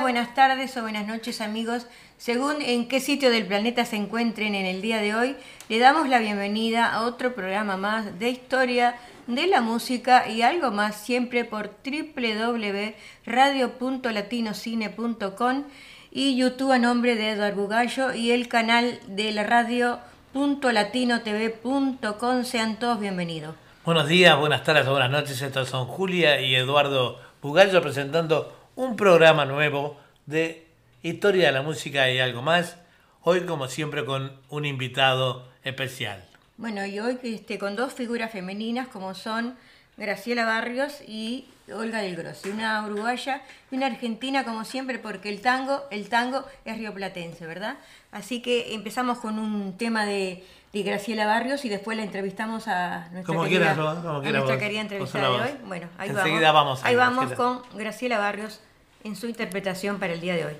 buenas tardes o buenas noches amigos. Según en qué sitio del planeta se encuentren en el día de hoy, le damos la bienvenida a otro programa más de historia de la música y algo más siempre por www.radio.latinocine.com y YouTube a nombre de Eduardo Bugallo y el canal de la radio.latinotv.com. Sean todos bienvenidos. Buenos días, buenas tardes o buenas noches. Estos son Julia y Eduardo Bugallo presentando un programa nuevo de historia de la música y algo más. Hoy, como siempre, con un invitado especial. Bueno, y hoy este, con dos figuras femeninas como son Graciela Barrios y Olga del Grossi, una uruguaya y una argentina como siempre, porque el tango, el tango es rioplatense, ¿verdad? Así que empezamos con un tema de, Graciela Barrios y después la entrevistamos a nuestra, querida, nuestra querida entrevistada de hoy. Bueno, ahí vamos. ahí vamos con Graciela Barrios en su interpretación para el día de hoy.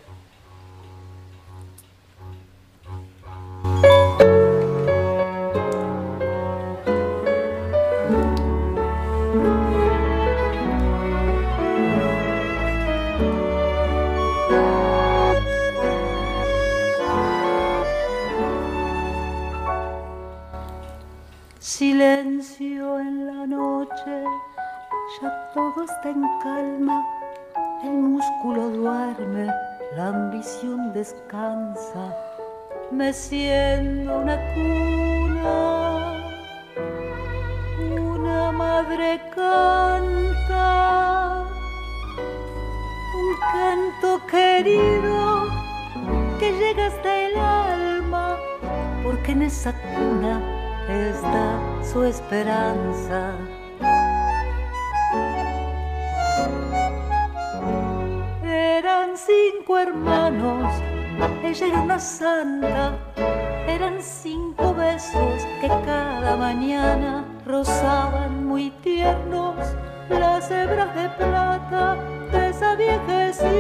Silencio en la noche, ya todo está en calma, el músculo duerme, la ambición descansa, me siento una cuna, una madre canta, un canto querido que llega hasta el alma, porque en esa cuna está su esperanza. Eran cinco hermanos, ella era una santa, eran cinco besos que cada mañana rozaban muy tiernos las hebras de plata de esa viejecita.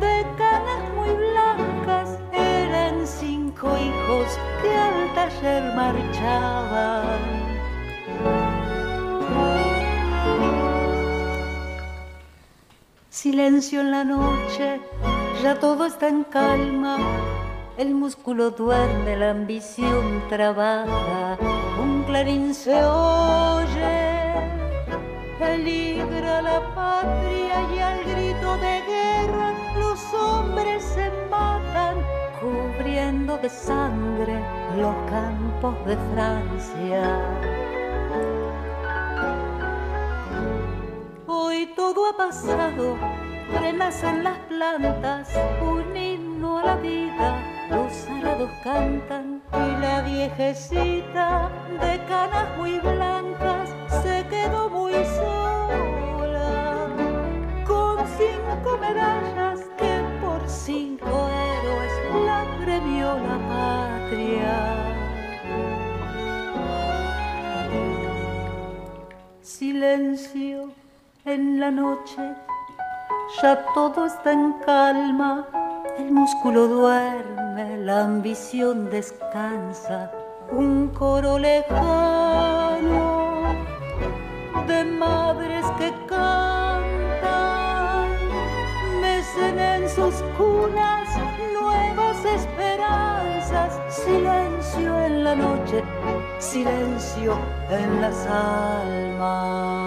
De canas muy blancas eran cinco hijos que al taller marchaban. Silencio en la noche, ya todo está en calma. El músculo duerme, la ambición trabaja, un clarín se oye, peligra la patria y al grito de guerra los hombres se matan cubriendo de sangre los campos de Francia. Hoy todo ha pasado, renacen las plantas, un himno a la vida, los arados cantan y la viejecita de canas muy blancas Silencio en la noche, ya todo está en calma, el músculo duerme, la ambición descansa, un coro lejano de madres que cantan, mecen en sus cunas nuevas esperanzas, silencio en la noche, silencio en las almas.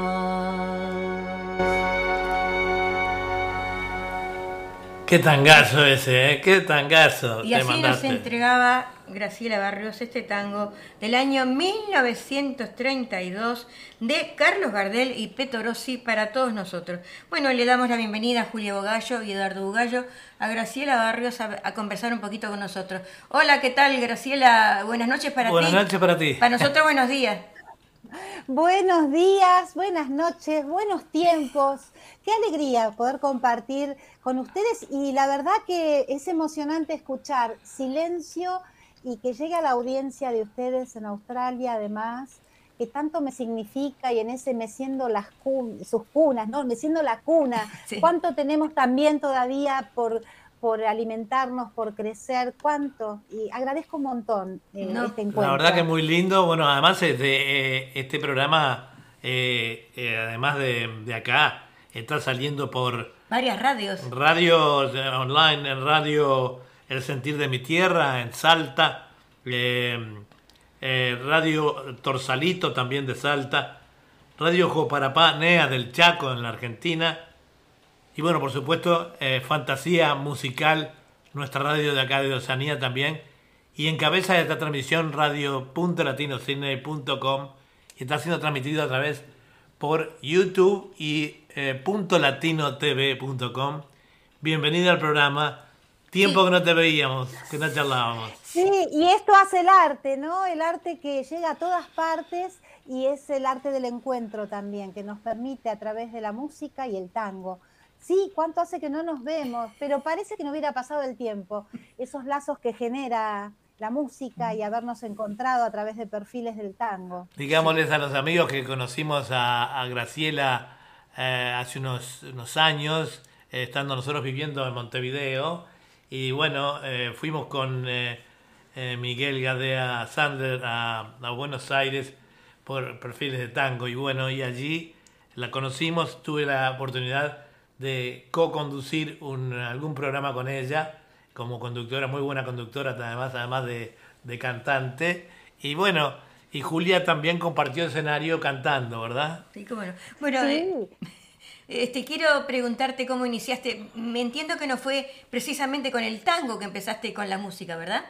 Qué tangazo ese, ¿eh? Qué tangazo. Y así nos entregaba Graciela Barrios este tango del año 1932 de Carlos Gardel y Peto Rossi para todos nosotros. Bueno, le damos la bienvenida a Julio Bogallo y Eduardo Bugallo, a Graciela Barrios a, conversar un poquito con nosotros. Hola, ¿qué tal Graciela? Buenas noches para ti. Buenas noches para ti. Para nosotros buenos días. Buenos días, buenas noches, buenos tiempos. Qué alegría poder compartir con ustedes y la verdad que es emocionante escuchar silencio y que llegue a la audiencia de ustedes en Australia además, que tanto me significa y en ese meciendo las sus cunas, ¿no? Meciendo la cuna. ¿Cuánto tenemos también todavía por por alimentarnos, por crecer, cuánto. Y agradezco un montón eh, este encuentro. La verdad que es muy lindo. Bueno, además de, eh, este programa, eh, además de, acá, está saliendo por Varias radios. Radios eh, online, en radio El Sentir de mi Tierra, en Salta, eh, eh, Radio Torsalito también de Salta, Radio Joparapá, NEA del Chaco en la Argentina, y bueno, por supuesto, eh, Fantasía Musical, nuestra radio de acá de Oceanía también, y encabeza esta transmisión radio.latinocine.com y está siendo transmitido a través por YouTube y eh, .latinotv.com. Bienvenido al programa. Tiempo Sí. que no te veíamos, que no charlábamos. Sí, y esto hace el arte, ¿no? El arte que llega a todas partes y es el arte del encuentro también, que nos permite a través de la música y el tango. Sí, cuánto hace que no nos vemos, pero parece que no hubiera pasado el tiempo. Esos lazos que genera la música y habernos encontrado a través de perfiles del tango. Digámosles a los amigos que conocimos a, Graciela eh, hace unos, años, eh, estando nosotros viviendo en Montevideo. Y bueno, eh, fuimos con Miguel Gadea Sander a, a Buenos Aires por perfiles de tango. Y bueno, y allí la conocimos, tuve la oportunidad de co-conducir un- algún programa con ella como conductora, muy buena conductora además, además de, de cantante. Y bueno, y Julia también compartió escenario cantando, ¿verdad? Sí, cómo no. Bueno, eh, este, quiero preguntarte cómo iniciaste. Me entiendo que no fue precisamente con el tango que empezaste con la música, ¿verdad?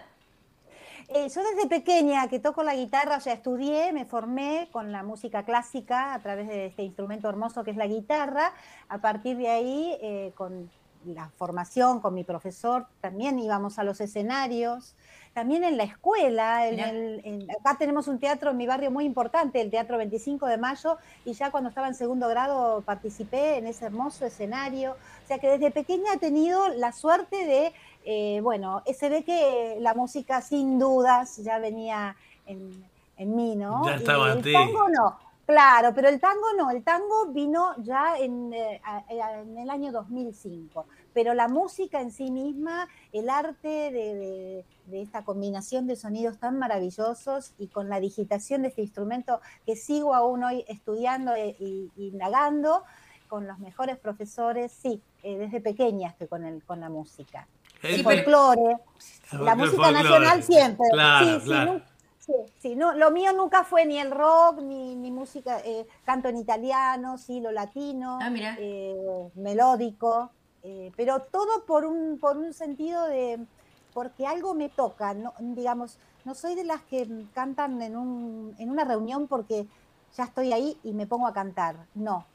Eh, yo desde pequeña que toco la guitarra, o sea, estudié, me formé con la música clásica a través de este instrumento hermoso que es la guitarra. A partir de ahí, eh, con la formación, con mi profesor, también íbamos a los escenarios. También en la escuela, en el- en- acá tenemos un teatro en mi barrio muy importante, el Teatro 25 de Mayo, y ya cuando estaba en segundo grado participé en ese hermoso escenario. O sea que desde pequeña he tenido la suerte de eh, bueno, se ve que la música sin dudas ya venía en, en mí, ¿no? Ya estaba el ti. tango no, claro, pero el tango no, el tango vino ya en, eh, en el año 2005, pero la música en sí misma, el arte de, de- de esta combinación de sonidos tan maravillosos y con la digitación de este instrumento que sigo aún hoy estudiando e y indagando con los mejores profesores, sí, eh, desde pequeña estoy con, el, con la música El folclore, la música folclore. nacional siempre. Claro, sí, sí, claro. sí, sí, no, lo mío nunca fue ni el rock, ni, ni música, eh, canto en italiano, sí, lo latino, Ah, mira. eh, melódico, eh, pero todo por un, por un sentido de, porque algo me toca, no, digamos, no soy de las que cantan en, un, en una reunión porque ya estoy ahí y me pongo a cantar, no.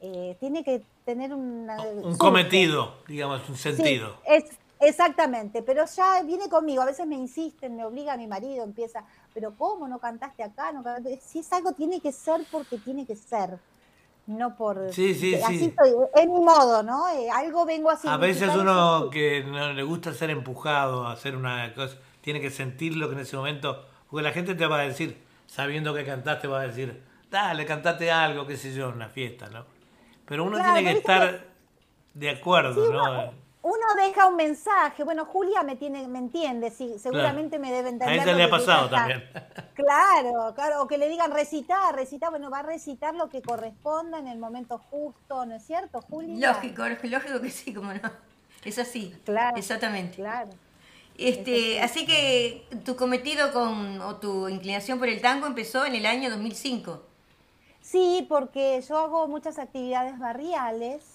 Eh, tiene que tener una, Un surge. cometido, digamos, un sentido. Sí, es, exactamente, pero ya viene conmigo, a veces me insisten, me obliga mi marido, empieza, pero ¿cómo no cantaste acá? No cantaste? Si es algo tiene que ser porque tiene que ser, no por... Sí, sí, así sí. soy, es mi modo, ¿no? Eh, algo vengo a A veces uno que no le gusta ser empujado a hacer una cosa, tiene que sentir lo que en ese momento, porque la gente te va a decir, sabiendo que cantaste, va a decir, dale, cantate algo, qué sé yo, en una fiesta, ¿no? Pero uno Claro, tiene que estar de acuerdo, Sí, ¿no? Uno deja un mensaje, bueno, Julia me tiene, me entiende, sí, seguramente me debe A entender. ella lo le ha pasado ella también. Claro, claro, o que le digan recitar, recitar, bueno, va a recitar lo que corresponda en el momento justo, ¿no es cierto, Julia? Lógico, lógico que sí, como no. Es así. Claro. Exactamente. Claro. Este, así que tu cometido con, o tu inclinación por el tango empezó en el año 2005. Sí, porque yo hago muchas actividades barriales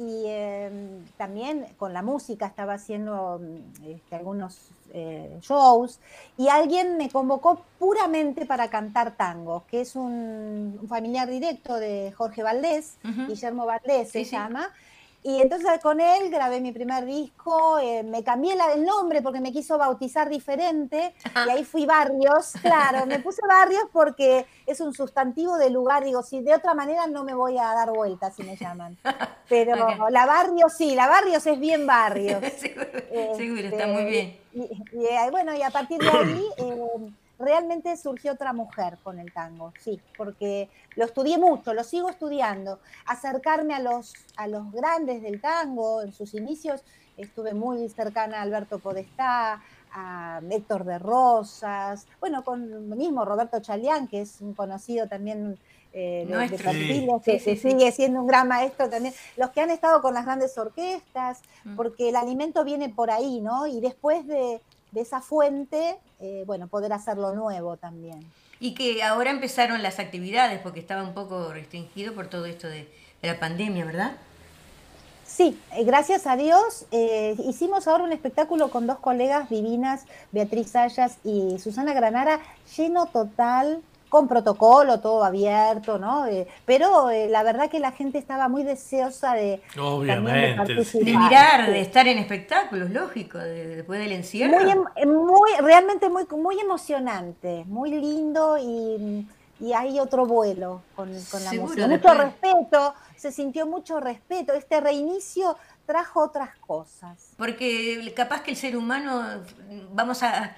y eh, también con la música estaba haciendo mm, este, algunos eh, shows y alguien me convocó puramente para cantar tango, que es un, un familiar directo de Jorge Valdés. Guillermo Valdés Sí, se sí. llama. Y entonces con él grabé mi primer disco, eh, me cambié la- el nombre porque me quiso bautizar diferente y ahí fui Barrios, claro, me puse Barrios porque es un sustantivo de lugar, digo, si de otra manera no me voy a dar vueltas si me llaman. Pero la Barrios sí, la Barrios es bien Barrios. seguro, Este, seguro, está muy bien. Y, y, eh, bueno, y a partir de ahí eh, realmente surgió otra mujer con el tango, sí, porque lo estudié mucho, lo sigo estudiando. Acercarme a los, a los grandes del tango en sus inicios estuve muy cercana a Alberto Podestá, a Héctor de Rosas, bueno, con el mismo Roberto Chalián, que es un conocido también eh, de, de Perfiles, que, Sí, sí, sí. sigue siendo un gran maestro también, los que han estado con las grandes orquestas, Mm. porque el alimento viene por ahí, ¿no? Y después de, de esa fuente, eh, bueno, poder hacerlo nuevo también. Y que ahora empezaron las actividades porque estaba un poco restringido por todo esto de, de la pandemia, ¿verdad? Sí, eh, gracias a Dios. eh, hicimos ahora un espectáculo con dos colegas divinas, Beatriz Sayas y Susana Granara, lleno total, con protocolo, todo abierto, ¿no? Eh, pero eh, la verdad que la gente estaba muy deseosa de, también de Obviamente, participar. De mirar, de estar en espectáculos, lógico, de- después del encierro. Muy, em- eh, muy, realmente muy, muy emocionante, muy lindo y, y hay otro vuelo con, con la Seguro, música. Mucho después- respeto, se sintió mucho respeto. Este reinicio trajo otras cosas. Porque capaz que el ser humano vamos a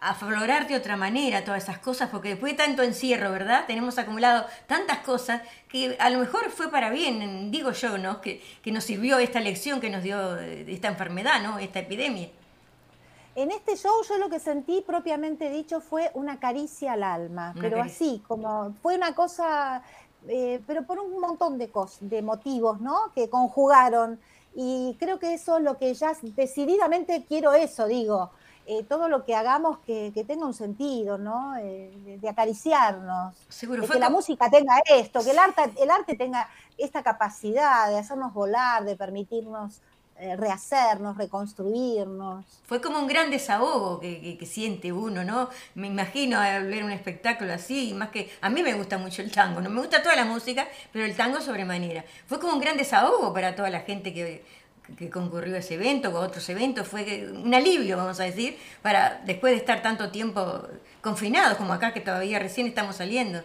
aflorar de otra manera todas esas cosas, porque después de tanto encierro, ¿verdad? Tenemos acumulado tantas cosas que a lo mejor fue para bien, digo yo, ¿no? Que, que nos sirvió esta lección que nos dio eh, esta enfermedad, ¿no? Esta epidemia. En este show yo lo que sentí propiamente dicho fue una caricia al alma, Una pero caricia. así, como fue una cosa, eh, pero por un montón de cosas, de motivos, ¿no? Que conjugaron. Y creo que eso es lo que ya decididamente quiero eso, digo, eh, todo lo que hagamos que, que tenga un sentido, ¿no? Eh, de, de acariciarnos, Seguro, de fue que la música tenga esto, que el arte, el arte tenga esta capacidad de hacernos volar, de permitirnos eh, rehacernos, reconstruirnos. Fue como un gran desahogo que, que- que siente uno, ¿no? Me imagino al ver un espectáculo así, más que a mí me gusta mucho el tango, no me gusta toda la música, pero el tango sobremanera. Fue como un gran desahogo para toda la gente que, que concurrió ese evento a otros eventos, fue un alivio, vamos a decir, para después de estar tanto tiempo confinados como acá que todavía recién estamos saliendo.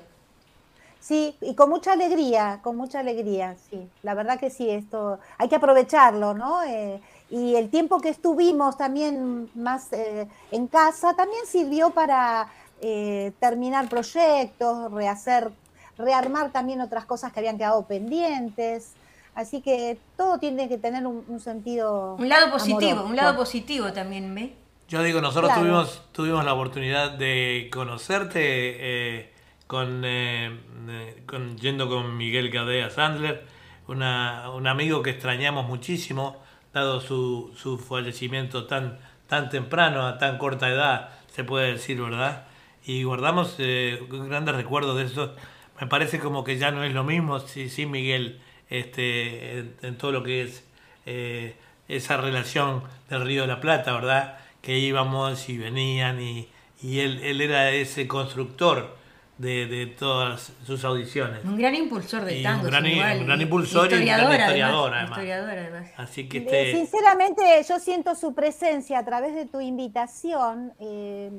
Sí, y con mucha alegría, con mucha alegría, sí. La verdad que sí, esto hay que aprovecharlo, ¿no? Eh, y el tiempo que estuvimos también más eh, en casa también sirvió para eh, terminar proyectos, rehacer, rearmar también otras cosas que habían quedado pendientes. Así que todo tiene que tener un, un sentido. Un lado positivo, amoroso. un lado positivo también, ¿ve? Yo digo, nosotros Claro. tuvimos, tuvimos la oportunidad de conocerte eh, con, eh, eh, con- yendo con Miguel Gadea Sandler, una- un amigo que extrañamos muchísimo, dado su, su fallecimiento tan, tan temprano, a tan corta edad, se puede decir, ¿verdad? Y guardamos eh, grandes recuerdos de eso. Me parece como que ya no es lo mismo sí, sí, Miguel, este, en, en todo lo que es eh, esa relación del Río de la Plata, ¿verdad? Que íbamos y venían y, y él, él era ese constructor de, de todas sus audiciones. Un gran impulsor de Y un tango. gran- sin igual, un gran impulsor y un gran historiador, además, además. historiador, además. Así que Eh, este, Sinceramente, yo siento su presencia a través de tu invitación. eh,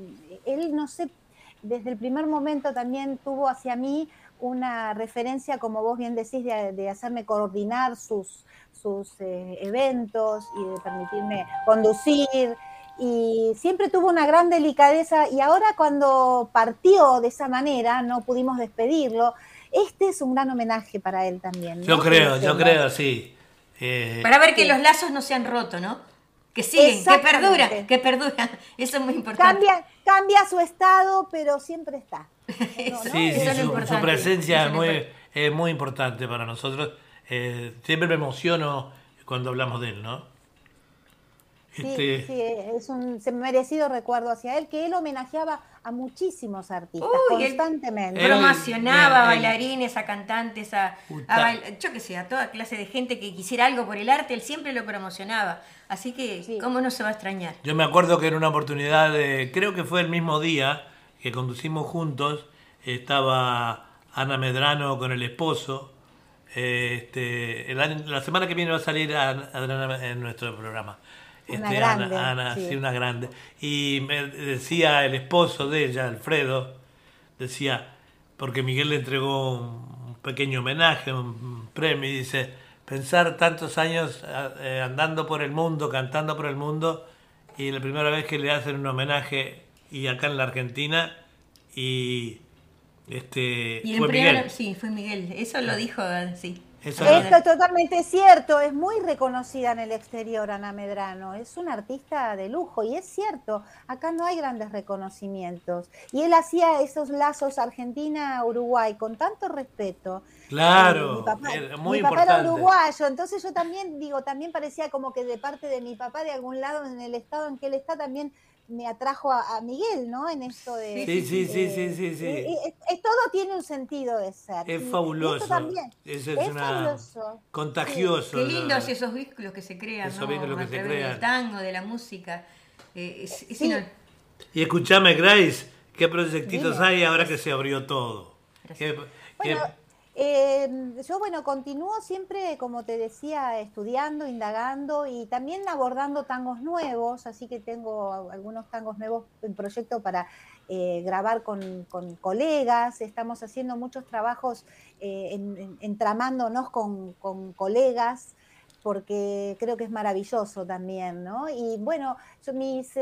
él, no sé, desde el primer momento también tuvo hacia mí una referencia, como vos bien decís, de, de hacerme coordinar sus, sus eh, eventos y de permitirme conducir. Y siempre tuvo una gran delicadeza y ahora cuando partió de esa manera, no pudimos despedirlo. Este es un gran homenaje para él también. ¿no? yo creo, Que yo creo, sí. Eh, Para ver que los lazos no se han roto, ¿no? Que siguen, que perduran, que perduran. Eso es muy importante. Cambia, cambia su estado, pero siempre está. Eso, ¿no? Sí, eso sí, su, presencia es muy, importante. es muy importante para nosotros. Eh, siempre me emociono cuando hablamos de él, ¿no? Sí, Este, sí, es un merecido recuerdo hacia él, que él homenajeaba a muchísimos artistas Uy, constantemente. Promocionaba a bailarines, a cantantes, a, a yo que sé, a toda clase de gente que quisiera algo por el arte, él siempre lo promocionaba. Así que, Sí. ¿cómo no se va a extrañar? Yo me acuerdo que en una oportunidad, de- creo que fue el mismo día que conducimos juntos, estaba Ana Medrano con el esposo. Este, el año- la semana que viene va a salir Ana- Adriana en nuestro programa. Una Este, grande, Ana, Ana, sí. sí, una grande. Y me decía el esposo de ella, Alfredo, decía, porque Miguel le entregó un pequeño homenaje, un premio, y dice, pensar tantos años eh, andando por el mundo, cantando por el mundo, y la primera vez que le hacen un homenaje, y acá en la Argentina, y este Y el fue primero, Miguel. sí, fue Miguel. Eso lo dijo, sí. Esto es totalmente cierto, es muy reconocida en el exterior Ana Medrano, es una artista de lujo y es cierto, acá no hay grandes reconocimientos. Y él hacía esos lazos Argentina-Uruguay con tanto respeto. Claro, eh, mi papá, muy mi papá importante. era uruguayo, entonces yo también digo, también parecía como que de parte de mi papá de algún lado en el estado en que él está también me atrajo a, a Miguel, ¿no? En esto de... Sí, sí, sí, eh, sí, sí, sí. eh, eh, eh, todo tiene un sentido de ser. Es y fabuloso. esto también. Eso es, Es una fabuloso. contagioso. Qué lindos esos vínculos que se crean, Esos ¿no? vínculos que se crean. del tango, de la música. Eh, es- es Sí. ino- Y escúchame, Grace, ¿qué proyectitos Dime. hay ahora que se abrió todo? ¿Qué- qué- Bueno, eh, yo bueno, continúo siempre, como te decía, estudiando, indagando y también abordando tangos nuevos, así que tengo algunos tangos nuevos en proyecto para eh, grabar con, con colegas, estamos haciendo muchos trabajos eh, en- en- entramándonos con, colegas porque creo que es maravilloso también, ¿no? Y bueno, mis...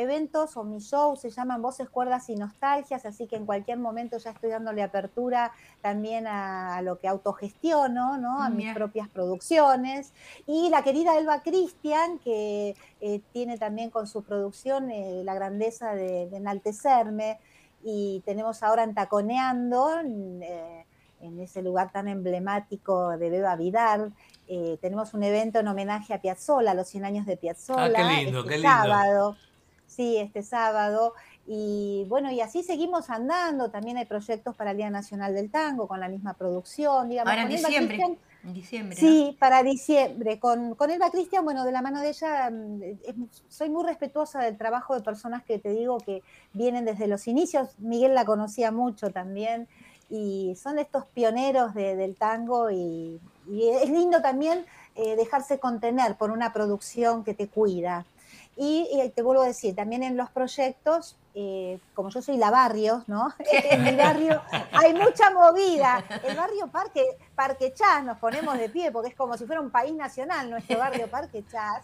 eventos o mis shows se llaman Voces, Cuerdas y Nostalgias, así que en cualquier momento ya estoy dándole apertura también a, a lo que autogestiono, ¿no? a mis propias producciones. Y la querida Elba Cristian, que eh, tiene también con su producción eh, la grandeza de, de enaltecerme, y tenemos ahora en Taconeando, en, eh, en ese lugar tan emblemático de Beba Vidal, eh, tenemos un evento en homenaje a Piazzolla, a los 100 años de Piazzolla, Ah, qué lindo, este qué lindo. sábado. Sí, este sábado. Y bueno, y así seguimos andando. También hay proyectos para el Día Nacional del Tango con la misma producción. Digamos, Ahora en diciembre. En diciembre. ¿no? Sí, para diciembre. Con, con Elba Cristian, bueno, de la mano de ella, mm, es- soy muy respetuosa del trabajo de personas que te digo que vienen desde los inicios. Miguel la conocía mucho también. Y son estos pioneros de- del tango y, y es lindo también eh, dejarse contener por una producción que te cuida. Y, y te vuelvo a decir, también en los proyectos, eh, como yo soy la barrios, ¿no? en mi barrio hay mucha movida. El barrio Parque, Parque Chas, nos ponemos de pie porque es como si fuera un país nacional nuestro barrio Parque Chas.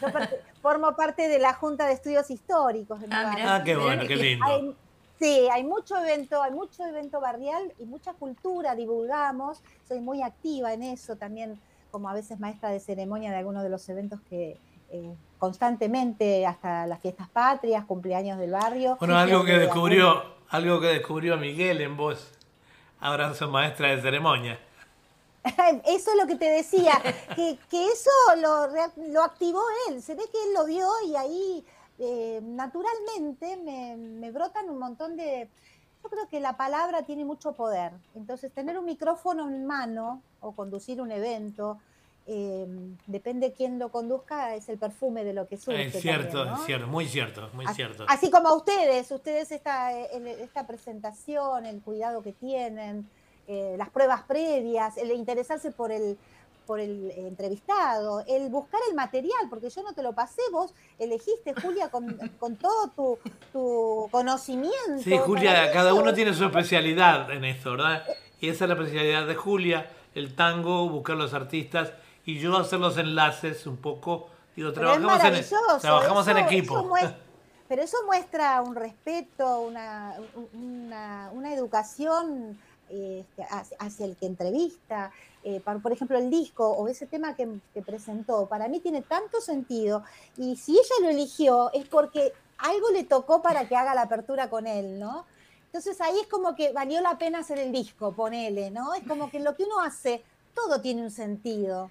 Yo parte- formo parte de la Junta de Estudios Históricos de mi Ah, barrio. Ah, qué bueno, qué lindo. Hay- sí, hay mucho evento, hay mucho evento barrial y mucha cultura, divulgamos. Soy muy activa en eso también, como a veces maestra de ceremonia de algunos de los eventos que eh, constantemente, hasta las fiestas patrias, cumpleaños del barrio. Bueno, algo que descubrió, algo que descubrió Miguel en vos. Ahora sos maestra de ceremonia. Eso es lo que te decía, que, que eso lo, lo activó él, se ve que él lo vio y ahí eh, naturalmente me, me brotan un montón de... Yo creo que la palabra tiene mucho poder, entonces tener un micrófono en mano o conducir un evento, eh, depende quién lo conduzca, es el perfume de lo que surge. Es cierto, también, ¿no? es cierto, muy cierto, muy Así- cierto. Así como a ustedes, ustedes esta, esta presentación, el cuidado que tienen, eh, las pruebas previas, el interesarse por el, por el entrevistado, el buscar el material, porque yo no te lo pasé, vos elegiste, Julia, con, con todo tu, tu conocimiento. Sí, Julia, cada uno tiene su especialidad en esto, ¿verdad? Y esa es la especialidad de Julia, el tango, buscar los artistas y yo hacer los enlaces un poco. Digo, Pero trabajamos, en, trabajamos en equipo. eso pero eso muestra un respeto, una, una, una educación este, hacia, el que entrevista. Eh, por ejemplo, el disco o ese tema que, que presentó, para mí tiene tanto sentido. Y si ella lo eligió es porque algo le tocó para que haga la apertura con él, ¿no? Entonces ahí es como que valió la pena hacer el disco, ponele, ¿no? Es como que lo que uno hace, todo tiene un sentido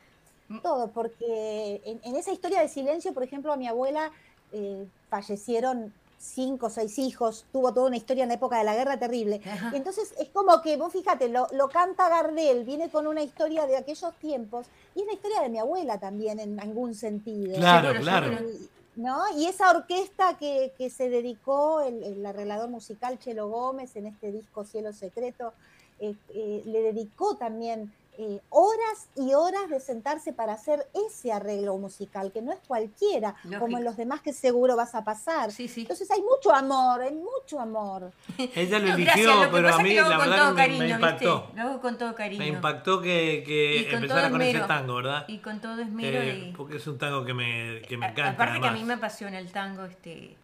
todo, porque en, en esa historia de silencio, por ejemplo, a mi abuela eh, fallecieron cinco o seis hijos, tuvo toda una historia en la época de la guerra terrible. Y entonces es como que, vos fíjate, lo, lo canta Gardel, viene con una historia de aquellos tiempos, y es la historia de mi abuela también, en algún sentido. Claro, claro. Y- ¿no? Y esa orquesta que, que se dedicó, el, el arreglador musical Chelo Gómez en este disco Cielo Secreto, eh, eh, le dedicó también eh, horas y horas de sentarse para hacer ese arreglo musical, que no es cualquiera, Lógico. como en los demás que seguro vas a pasar. Sí, sí. Entonces hay mucho amor, hay mucho amor. Ella lo eligió, gracias, lo que pero a mí la con verdad me, ¿viste? impactó. Lo hago con todo cariño. Me impactó que, que Y con empezara con ese tango, ¿verdad? Y con todo esmero Eh, y... porque es un tango que me, que me encanta. Aparte que a mí me apasiona el tango, este,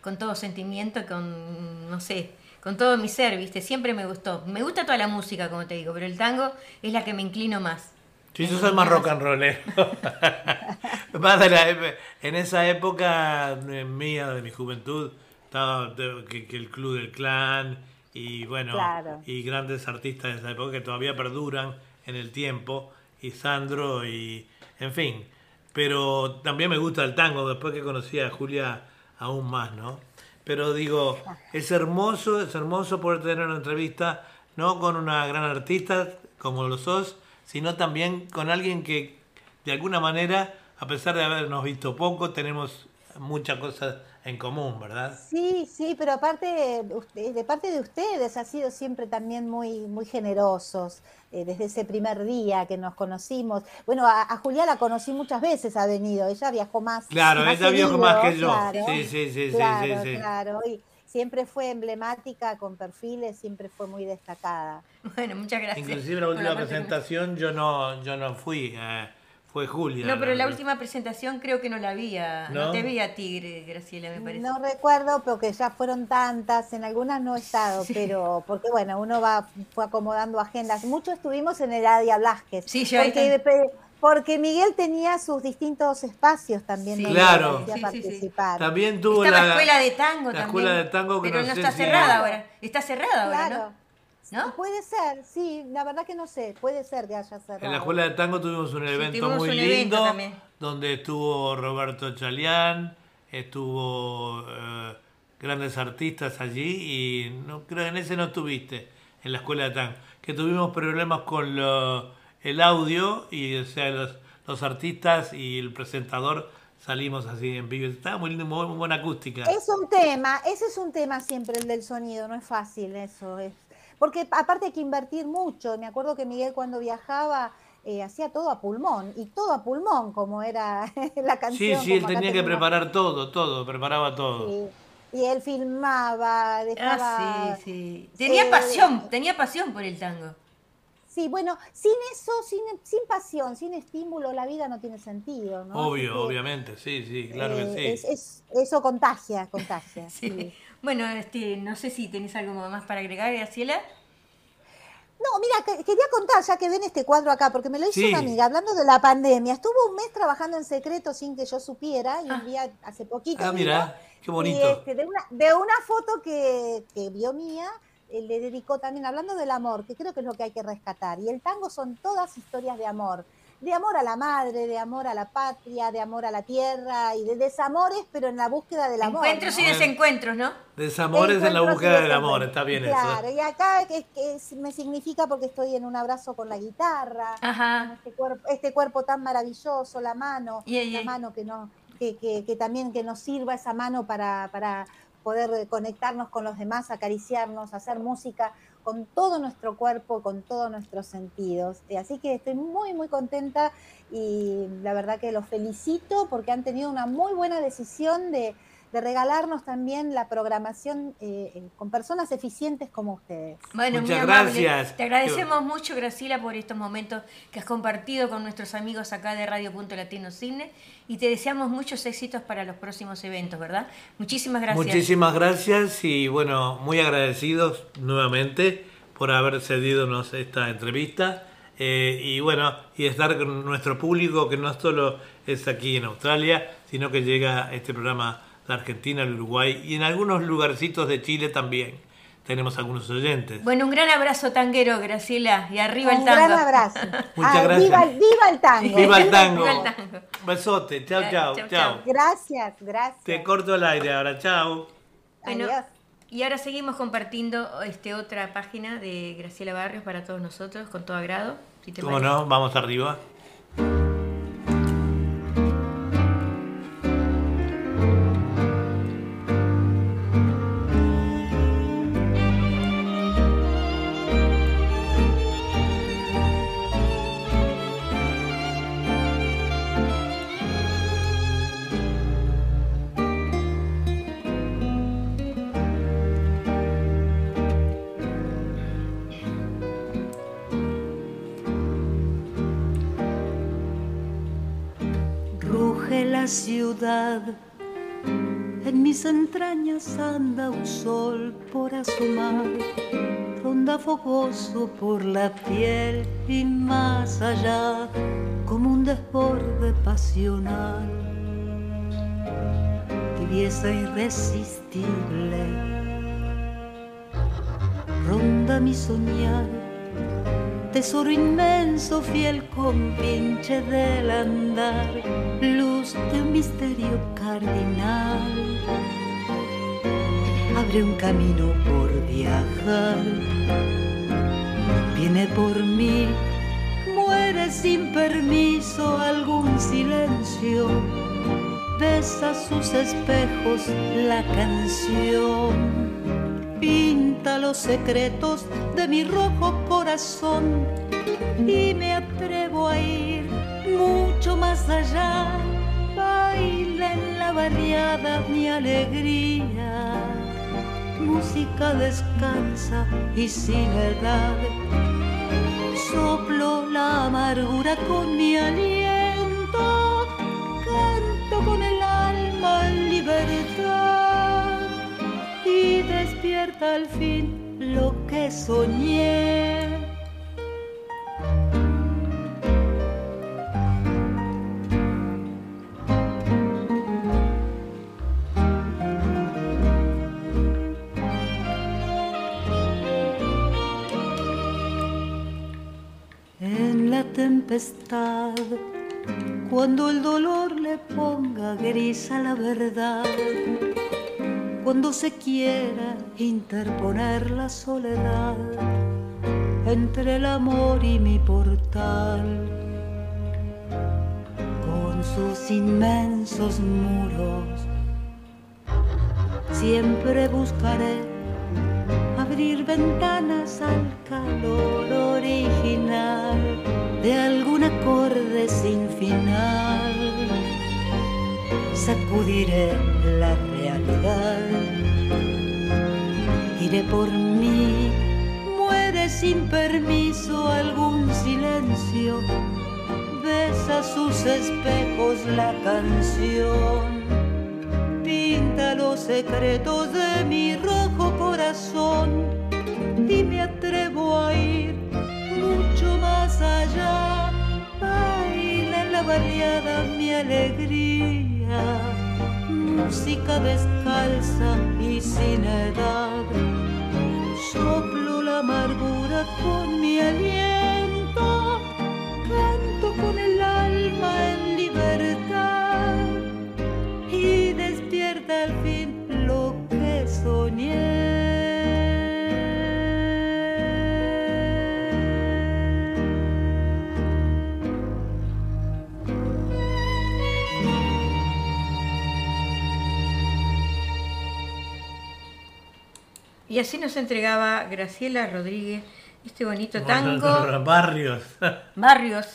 con todo sentimiento, con, no sé, con todo mi ser, ¿viste? Siempre me gustó. Me gusta toda la música, como te digo, pero el tango es la que me inclino más. Sí, yo soy más rock and rollero. Más de la ep- en esa época mía, de mi juventud, estaba de- que, que el Club del Clan y bueno, Claro. y grandes artistas de esa época que todavía perduran en el tiempo, y Sandro, y en fin. Pero también me gusta el tango, después que conocí a Julia aún más, ¿no? Pero digo, es hermoso, es hermoso poder tener una entrevista, no con una gran artista como lo sos, sino también con alguien que de alguna manera, a pesar de habernos visto poco, tenemos muchas cosas en común, ¿verdad? Sí, sí, pero aparte, usted- de parte de ustedes ha sido siempre también muy, muy generosos eh, desde ese primer día que nos conocimos. Bueno, a, a Julia la conocí muchas veces, ha venido, ella viajó más. Claro, más ella viajó más que yo. claro. Sí, sí, sí, sí, claro, sí, sí. claro. Y siempre fue emblemática con perfiles, siempre fue muy destacada. Bueno, muchas gracias. Inclusive la última presentación yo no, yo no fui, eh, fue Julia. No, pero la última presentación creo que no la vi. a- No, ¿No? te vi a Tigre, Graciela, me parece. No recuerdo, porque ya fueron tantas, en algunas no he estado, pero porque bueno, uno va fue acomodando agendas. Mucho estuvimos en el Adia Blasquez. Sí, yo ahí porque, porque Miguel tenía sus distintos espacios también Sí. Claro. Sí, sí, sí. participar. También tuvo Estaba la escuela de tango la también. escuela de tango que pero no no, sé está si- cerrada ahora. Está cerrada ahora, Claro. ¿No? Puede ser, sí, la verdad que no sé, puede ser que haya cerrado. En la escuela de tango tuvimos un evento tuvimos muy un evento lindo también. donde estuvo Roberto Chalián, estuvo eh, grandes artistas allí y no creo en ese no estuviste en la escuela de tango, que tuvimos problemas con lo- el audio y o sea los, los artistas y el presentador salimos así en vivo, estaba muy lindo, muy, muy buena acústica. Es un tema, ese es un tema siempre el del sonido, no es fácil eso, es porque aparte hay que invertir mucho. Me acuerdo que Miguel cuando viajaba eh, hacía todo a pulmón y todo a pulmón como era la Sí, canción. sí, él como acá tenía que preparar todo, todo, preparaba todo. Sí. Y él filmaba, dejaba. Ah, sí, sí. Tenía Eh, pasión, tenía pasión por el tango. Sí, bueno, sin eso, sin, sin pasión, sin estímulo, la vida no tiene sentido, ¿no? Obvio, que, obviamente, sí, sí, claro eh, que es- sí. es- eso contagia, contagia. Sí. sí. Bueno, este, no sé si tenés algo más para agregar, Graciela. No, mira, que- quería contar, ya que ven este cuadro acá, porque me lo hizo Sí. una amiga, hablando de la pandemia. Estuvo un mes trabajando en secreto sin que yo supiera, y Ah. un día, hace poquito. Ah, mira, qué y, bonito. este, de, una, de una foto que, que vio mía, eh, le dedicó también, hablando del amor, que creo que es lo que hay que rescatar. Y el tango son todas historias de amor. De amor a la madre, de amor a la patria, de amor a la tierra y de desamores, pero en la búsqueda del amor. Encuentros ¿no? y desencuentros, ¿no? Desamores en la búsqueda del amor, está bien Claro, eso. y acá que, que es- me significa porque estoy en un abrazo con la guitarra, Ajá. este cuerpo, este cuerpo tan maravilloso, la mano, Y ahí, la mano que no, que, que, que también que nos sirva esa mano para, para poder conectarnos con los demás, acariciarnos, hacer música con todo nuestro cuerpo, con todos nuestros sentidos. Eh, Así que estoy muy, muy contenta y la verdad que los felicito porque han tenido una muy buena decisión de, de regalarnos también la programación eh, eh, con personas eficientes como ustedes. Bueno, Muchas muy amable. gracias. Te agradecemos mucho, Graciela, por estos momentos que has compartido con nuestros amigos acá de Radio Punto Latino Cine y te deseamos muchos éxitos para los próximos eventos, ¿verdad? Muchísimas gracias. Muchísimas gracias y bueno, muy agradecidos nuevamente por haber cedidonos esta entrevista. eh, y bueno, y estar con nuestro público que no solo es aquí en Australia, sino que llega este programa de Argentina, el Uruguay y en algunos lugarcitos de Chile también. Tenemos algunos oyentes. Bueno, un gran abrazo tanguero, Graciela, y arriba el Un tango. gran abrazo. Muchas Ah, gracias. Viva, el- viva el tango. ¡Viva el tango! Viva el tango. Besote, chao, Chao, chao, chao, chao. chao. Gracias, gracias. Te corto el aire ahora, chao. Bueno, Adiós. y ahora seguimos compartiendo este otra página de Graciela Barrios para todos nosotros, con todo agrado. Si te ¿Cómo parece. no? Vamos arriba. En mis entrañas anda un sol por asomar, ronda fogoso por la piel y más allá, como un desborde pasional. Tibieza irresistible, ronda mi soñar tesoro inmenso, fiel compinche del andar, luz de un misterio cardinal. Abre un camino por viajar, viene por mí, muere sin permiso algún silencio, besa sus espejos la canción pinta los secretos de mi rojo corazón y me atrevo a ir mucho más allá. Baila en la barriada mi alegría, música descansa y sin edad. Soplo la amargura con mi aliento, canto con el alma en libertad despierta al fin lo que soñé. En la tempestad, cuando el dolor le ponga gris a la verdad, cuando se quiera interponer la soledad entre el amor y mi portal, con sus inmensos muros, siempre buscaré abrir ventanas al calor original de algún acorde sin final. Sacudiré la realidad, iré por mí, muere sin permiso algún silencio, besa sus espejos la canción pinta los secretos de mi rojo corazón y me atrevo a ir mucho más allá. Baila en la barriada mi alegría, música descalza y sin edad. Soplo la amargura con mi aliento, canto con el alma en Y así nos entregaba Graciela Rodríguez este bonito tango. Barrios. Barrios,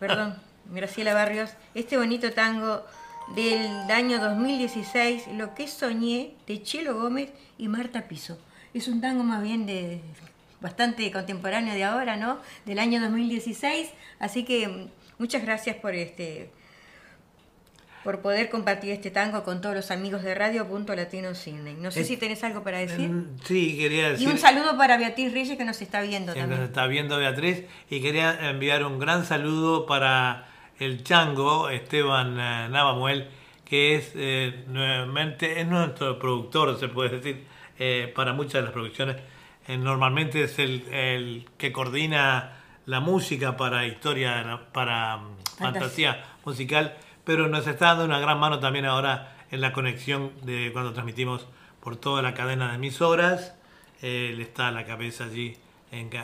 perdón, Graciela Barrios, este bonito tango del año 2016, Lo que soñé, de Chelo Gómez y Marta Piso. Es un tango más bien de bastante contemporáneo de ahora, ¿no? Del año 2016, así que mm, muchas gracias por este por poder compartir este tango con todos los amigos de Radio Punto Latino Cine. No sé si tenés algo para decir. Mm, Sí, quería Y decir. un saludo para Beatriz Reyes que nos está viendo que nos también. está viendo Beatriz y quería enviar un gran saludo para el chango Esteban eh, Navamuel que es eh, nuevamente es nuestro productor se puede decir eh, para muchas de las producciones Eh, normalmente es el, el que coordina la música para historia para mm, fantasía musical pero nos está dando una gran mano también ahora en la conexión de cuando transmitimos por toda la cadena de emisoras él está a la cabeza allí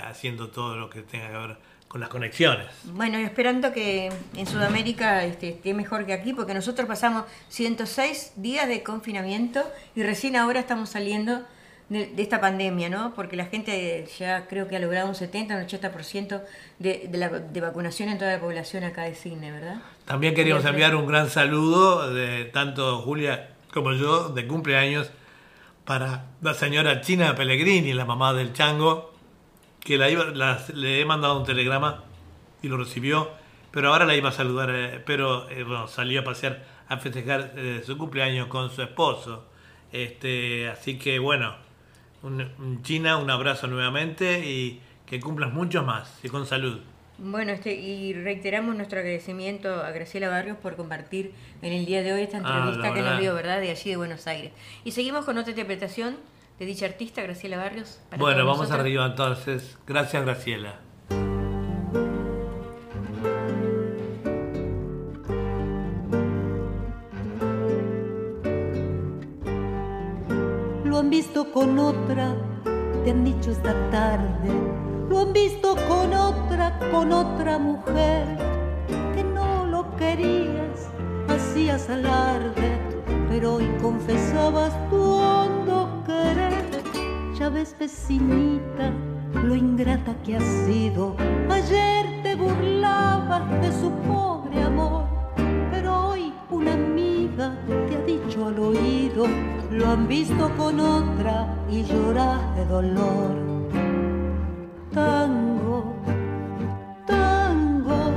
haciendo todo lo que tenga que ver con las conexiones. Bueno, y esperando que en Sudamérica este, esté mejor que aquí, porque nosotros pasamos 106 días de confinamiento y recién ahora estamos saliendo de, de esta pandemia, ¿no? Porque la gente ya creo que ha logrado un 70, un 80% de, de, la, de vacunación en toda la población acá de Cine, ¿verdad? También queríamos enviar un gran saludo de tanto Julia como yo de cumpleaños para la señora China Pellegrini, la mamá del chango, que la iba, la- le he mandado un telegrama y lo recibió, pero ahora la iba a saludar, eh, pero eh, bueno, salió a pasear a festejar eh, su cumpleaños con su esposo. Este, así que bueno, un, China, un abrazo nuevamente y que cumplas muchos más y con salud. Bueno, este, y reiteramos nuestro agradecimiento a Graciela Barrios por compartir en el día de hoy esta Ah, entrevista que nos dio, ¿verdad? De allí de Buenos Aires. Y seguimos con otra interpretación de dicha artista, Graciela Barrios. para Bueno, vamos nosotros. arriba entonces. Gracias, Graciela. Con otra, te han dicho esta tarde. Lo han visto con otra, con otra mujer. Que no lo querías, hacías alarde. Pero hoy confesabas tu hondo querer. Ya ves, vecinita, lo ingrata que has sido. Ayer te burlabas de su pobre amor. Pero hoy una te ha dicho al oído, lo han visto con otra y lloras de dolor. Tango, tango,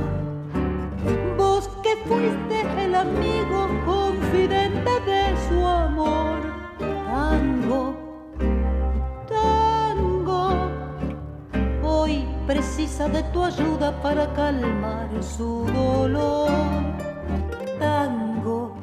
vos que fuiste el amigo confidente de su amor. Tango, tango, hoy precisa de tu ayuda para calmar su dolor. Tango,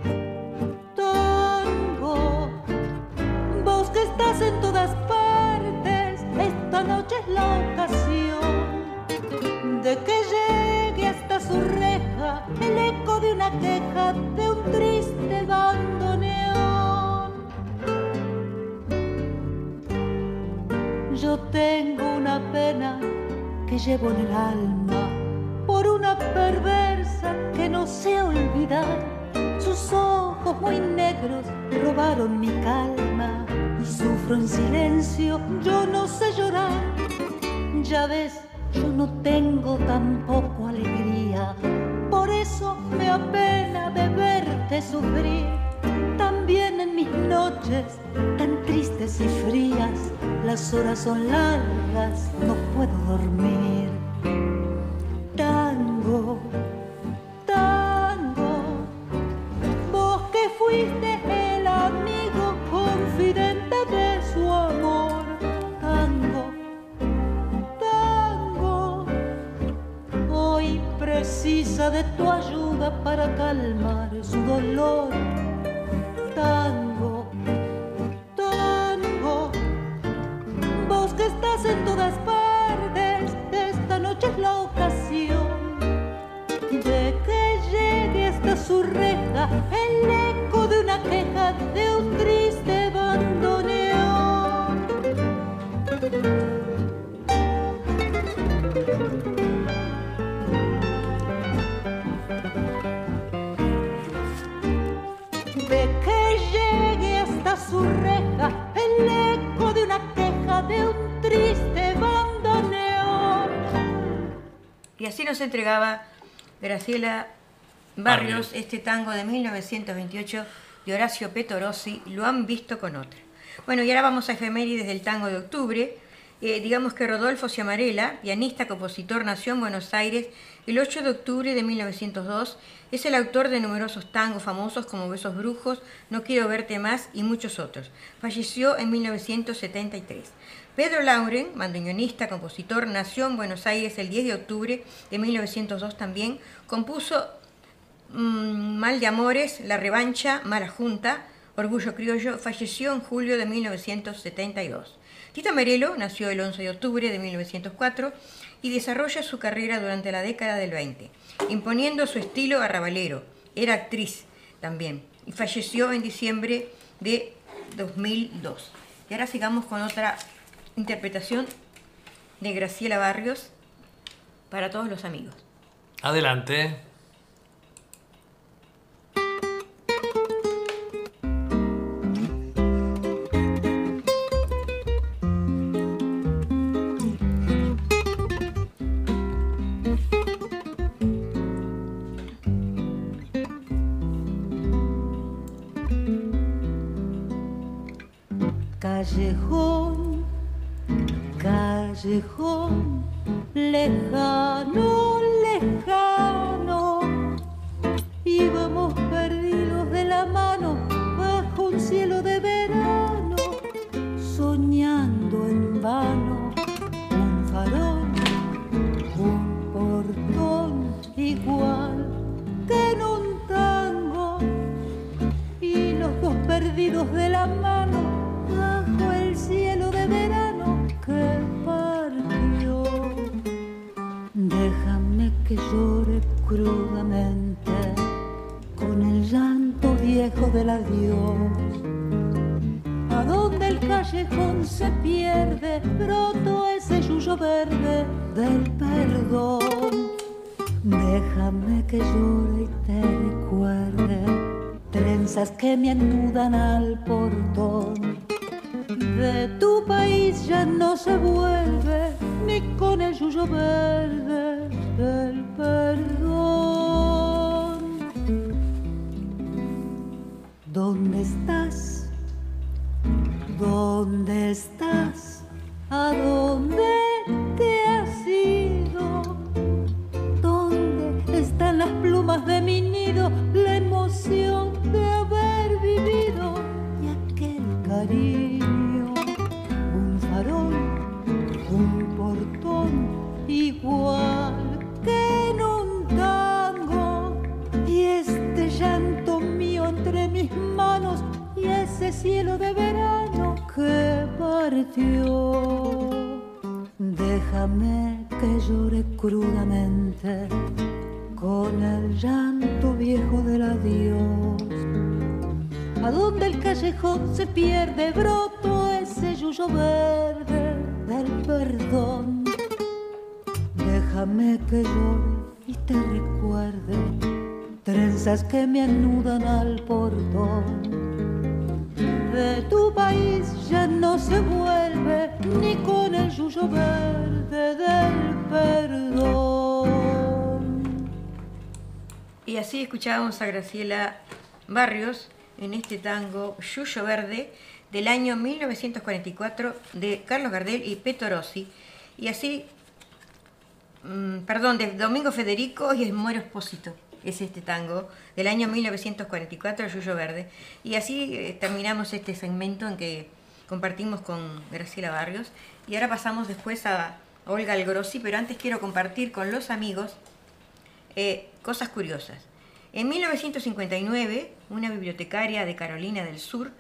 en todas partes, esta noche es la ocasión de que llegue hasta su reja el eco de una queja de un triste bandoneón. Yo tengo una pena que llevo en el alma por una perversa que no sé olvidar. Sus ojos muy negros robaron mi calma sufro en silencio, yo no sé llorar. Ya ves, yo no tengo tampoco alegría, por eso me apena de verte sufrir. También en mis noches tan tristes y frías, las horas son largas, no puedo dormir. Tango, tango, vos que fuiste el amigo confidente de su amor. Tango, tango, hoy precisa de tu ayuda para calmar su dolor. Tango, tango, vos que estás en todas partes, esta noche es la ocasión de que llegue hasta su reja el eco de una queja de un triste así nos entregaba Graciela Barrios Barrios. este tango de 1928 de Horacio Petorossi, Lo han visto con otra. Bueno, y ahora vamos a efemérides del tango de octubre. Eh, digamos que Rodolfo Ciamarela, pianista, compositor, nació en Buenos Aires el 8 de octubre de 1902. Es el autor de numerosos tangos famosos como Besos Brujos, No Quiero Verte Más y muchos otros. Falleció en 1973. Pedro Lauren, bandoneonista, compositor, nació en Buenos Aires el 10 de octubre de 1902 también. Compuso mm, Mal de Amores, La Revancha, Mala Junta, Orgullo Criollo. Falleció en julio de 1972. Tita Merelo nació el 11 de octubre de 1904 y desarrolla su carrera durante la década del 20, imponiendo su estilo arrabalero. Era actriz también y falleció en diciembre de 2002. Y ahora sigamos con otra interpretación de Graciela Barrios para todos los amigos. Adelante. Callejón, callejón lejano, lejano. Íbamos perdidos de la mano bajo un cielo de verano, soñando en vano un farol, un portón igual que en un tango. Y los dos perdidos de la mano adiós. A donde el callejón se pierde, broto ese yuyo verde del perdón. Déjame que llore y te recuerde trenzas que me anudan al portón. De tu país ya no se vuelve ni con el yuyo verde del perdón. ¿Dónde estás? ¿Dónde estás? ¿A dónde te has ido? ¿Dónde están las plumas de mi nido? La emoción partió. Déjame que llore crudamente con el llanto viejo del adiós. A donde el callejón se pierde, broto ese yuyo verde del perdón. Déjame que llore y te recuerde trenzas que me anudan al portón. De tu país ya no se vuelve ni con el yuyo verde del perdón. Y así escuchábamos a Graciela Barrios en este tango Yuyo Verde del año 1944 de Carlos Gardel y Peto Rossi. Y así, mm, perdón, de Domingo Federico y el Moro Espósito es este tango del año 1944, Yuyo Verde. Y así eh, terminamos este segmento en que compartimos con Graciela Barrios. Y ahora pasamos después a Olga Algrossi, pero antes quiero compartir con los amigos eh, cosas curiosas. En 1959, una bibliotecaria de Carolina del Sur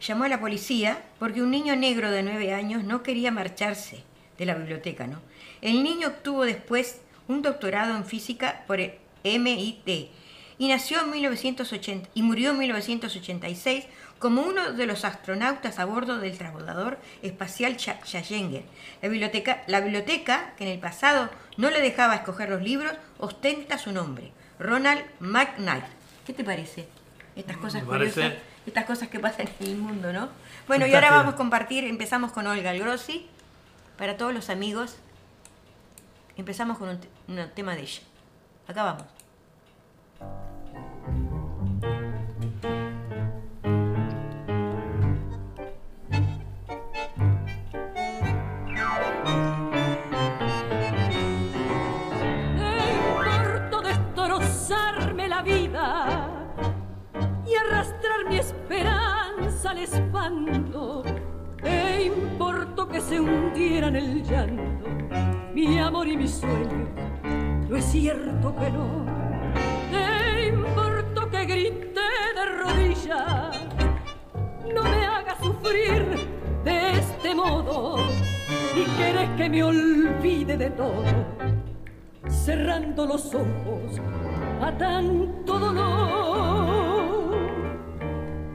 llamó a la policía porque un niño negro de 9 años no quería marcharse de la biblioteca. ¿no? El niño obtuvo después un doctorado en física por el MIT y nació en 1980 y murió en 1986 como uno de los astronautas a bordo del transbordador espacial Challenger. La biblioteca, la biblioteca, que en el pasado no le dejaba escoger los libros, ostenta su nombre, Ronald McKnight. ¿Qué te parece? Estas cosas parece- curiosas, estas cosas que pasan en el mundo, ¿no? Bueno, y ahora vamos a compartir, empezamos con Olga Algrossi, para todos los amigos. Empezamos con un tema de ella. Acá vamos. Te importo destrozarme la vida y arrastrar mi esperanza al espanto. Te importo que se hundiera en el llanto mi amor y mi sueño. No es cierto que no. Te importo que grite de rodillas. No me hagas sufrir de este modo y querés que me olvide de todo cerrando los ojos a tanto dolor.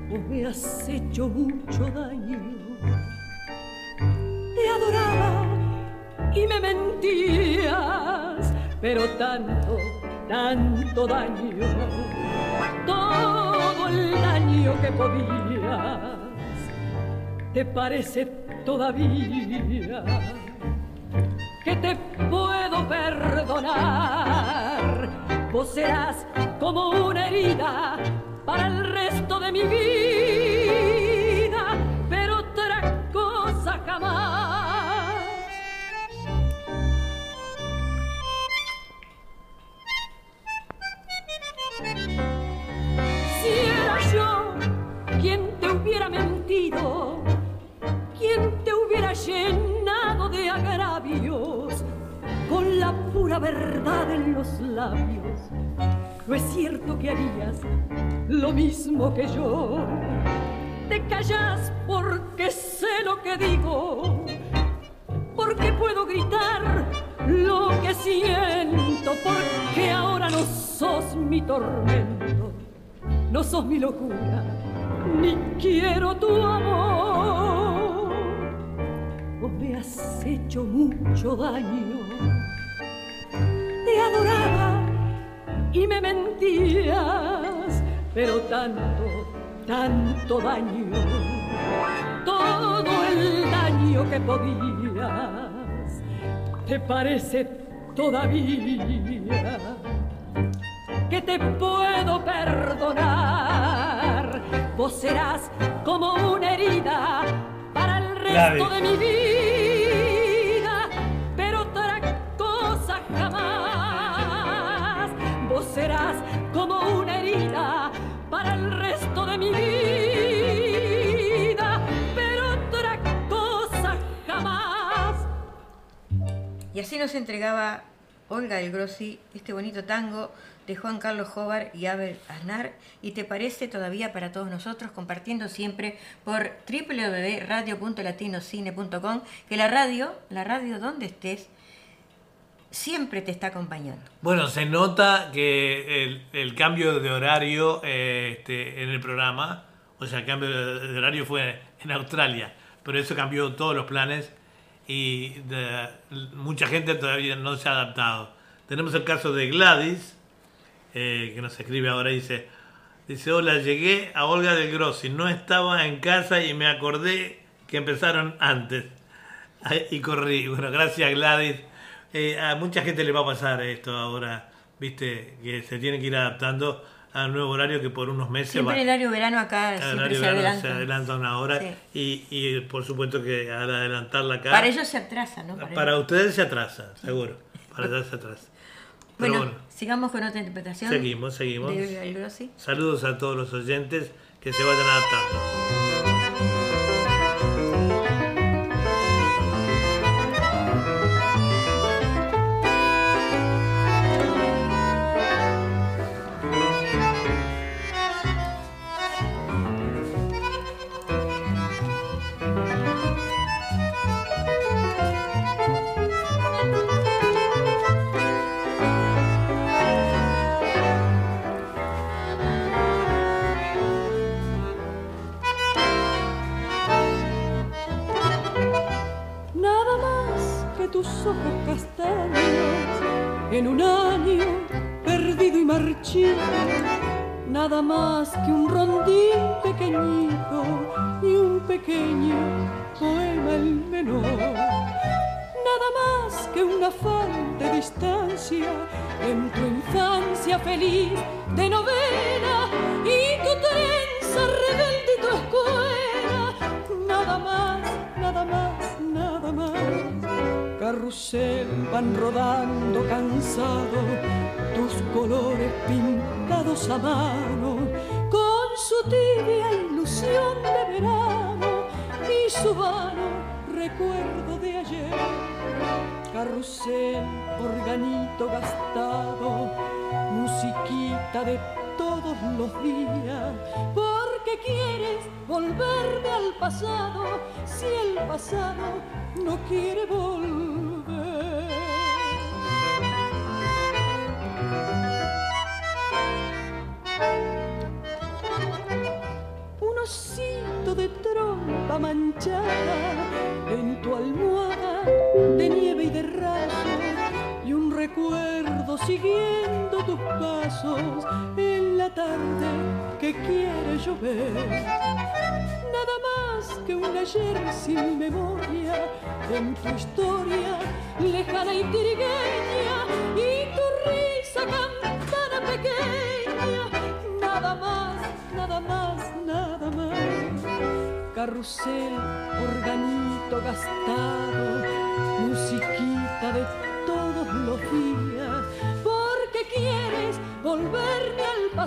Vos me has hecho mucho daño. Te adoraba y me mentías, pero tanto, tanto daño. Todo el daño que podías. ¿Te parece todavía? que te puedo perdonar. Vos serás como una herida para el resto de mi vida, mentido, quien te hubiera llenado de agravios con la pura verdad en los labios. No es cierto que harías lo mismo que yo. te callas porque sé lo que digo, porque puedo gritar lo que siento, porque ahora no sos mi tormento, no sos mi locura, ni quiero tu amor. Vos me has hecho mucho daño, te adoraba y me mentías, pero tanto tanto daño, todo el daño que podías, ¿te parece todavía que te puedo perdonar? Vos serás como una herida para el resto de mi vida, pero otra cosa jamás. Vos serás como una herida para el resto de mi vida, pero otra cosa jamás. Y así nos entregaba Olga del Grossi este bonito tango de Juan Carlos Jobar y Abel Aznar y te parece todavía para todos nosotros compartiendo siempre por www.radio.latinocine.com que la radio, la radio donde estés, siempre te está acompañando. Bueno, se nota que el, cambio de horario eh, este, en el programa, o sea, el cambio de, de horario fue en Australia, pero eso cambió todos los planes y de- mucha gente todavía no se ha adaptado. Tenemos el caso de Gladys, eh, que nos escribe ahora dice, dice, hola, llegué a Olga del Grossi, no estaba en casa y me acordé que empezaron antes. Y corrí. Bueno, gracias Gladys. Eh, a mucha gente le va a pasar esto ahora, viste, que se tienen que ir adaptando al nuevo horario que por unos meses Siempre va. el horario verano acá siempre horario se verano adelanta. se adelanta una hora Sí. y, y por supuesto que al adelantarla acá, Para ellos se atrasa, ¿no? Para para ellos. ustedes se atrasa, seguro. Para ustedes se atrasa. Pero Bueno, bueno, sigamos con otra interpretación. Seguimos, seguimos. De saludos a todos los oyentes que se vayan adaptando. Feliz de novena y tu trenza rebelde y tu escuela. Nada más, nada más, nada más. Carrusel van rodando cansado tus colores pintados a mano con su tibia ilusión de verano y su vano recuerdo de ayer. Carrusel, organito gastado, de todos los días, porque quieres volverme al pasado si el pasado no quiere volver. En la tarde que quiere llover. Nada más que un ayer sin memoria en tu historia lejana y tirigueña y tu risa campana pequeña. Nada más, nada más, nada más. Carrusel, organito gastado, musiquita de todos los días.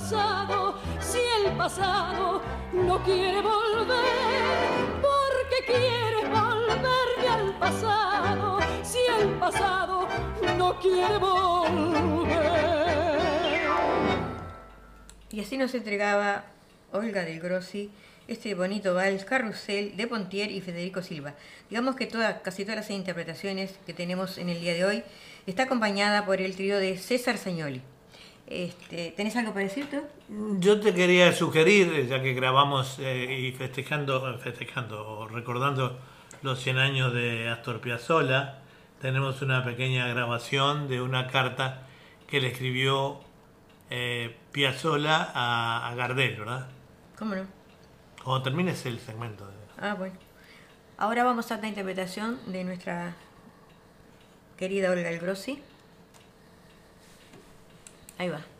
Si el pasado no quiere volver. Porque quieres volverme al pasado, si el pasado no quiere volver. Y así nos entregaba Olga del Grossi este bonito vals Carrusel de Pontier y Federico Silva. Digamos que toda, casi todas las interpretaciones que tenemos en el día de hoy está acompañada por el trío de César Sañoli. Este, ¿Tenés algo para decir tú? Yo te quería sugerir, ya que grabamos eh, y festejando, festejando o recordando los 100 años de Astor Piazzolla, tenemos una pequeña grabación de una carta que le escribió eh, Piazzolla a, a Gardel, ¿verdad? ¿Cómo no? Cuando termines el segmento. de- Ah, bueno. Ahora vamos a la interpretación de nuestra querida Olga El Grossi. Ahí va.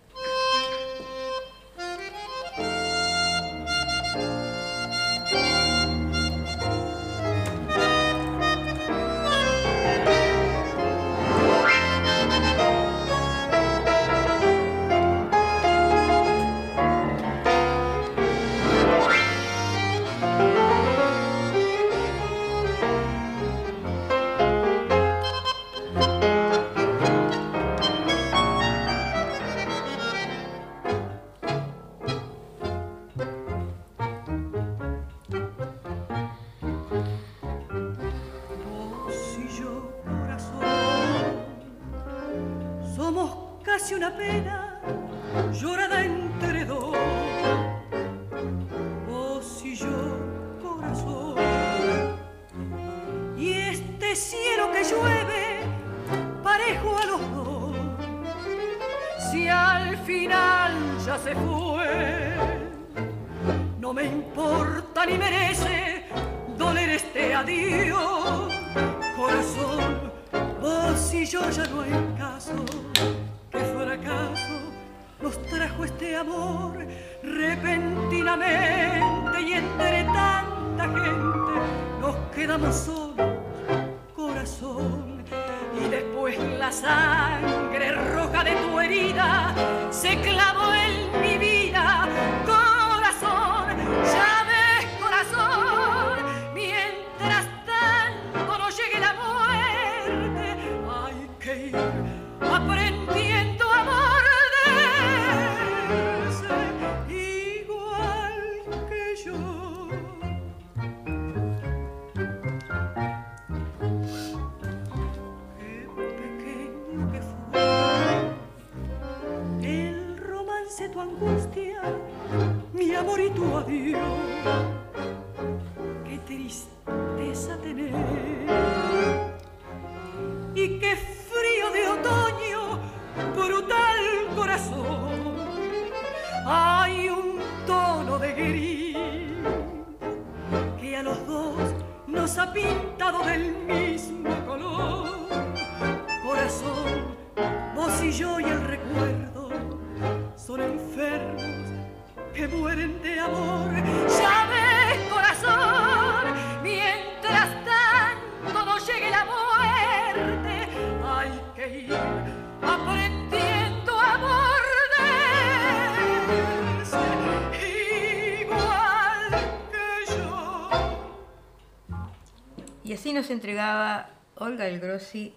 Entregaba Olga El Grossi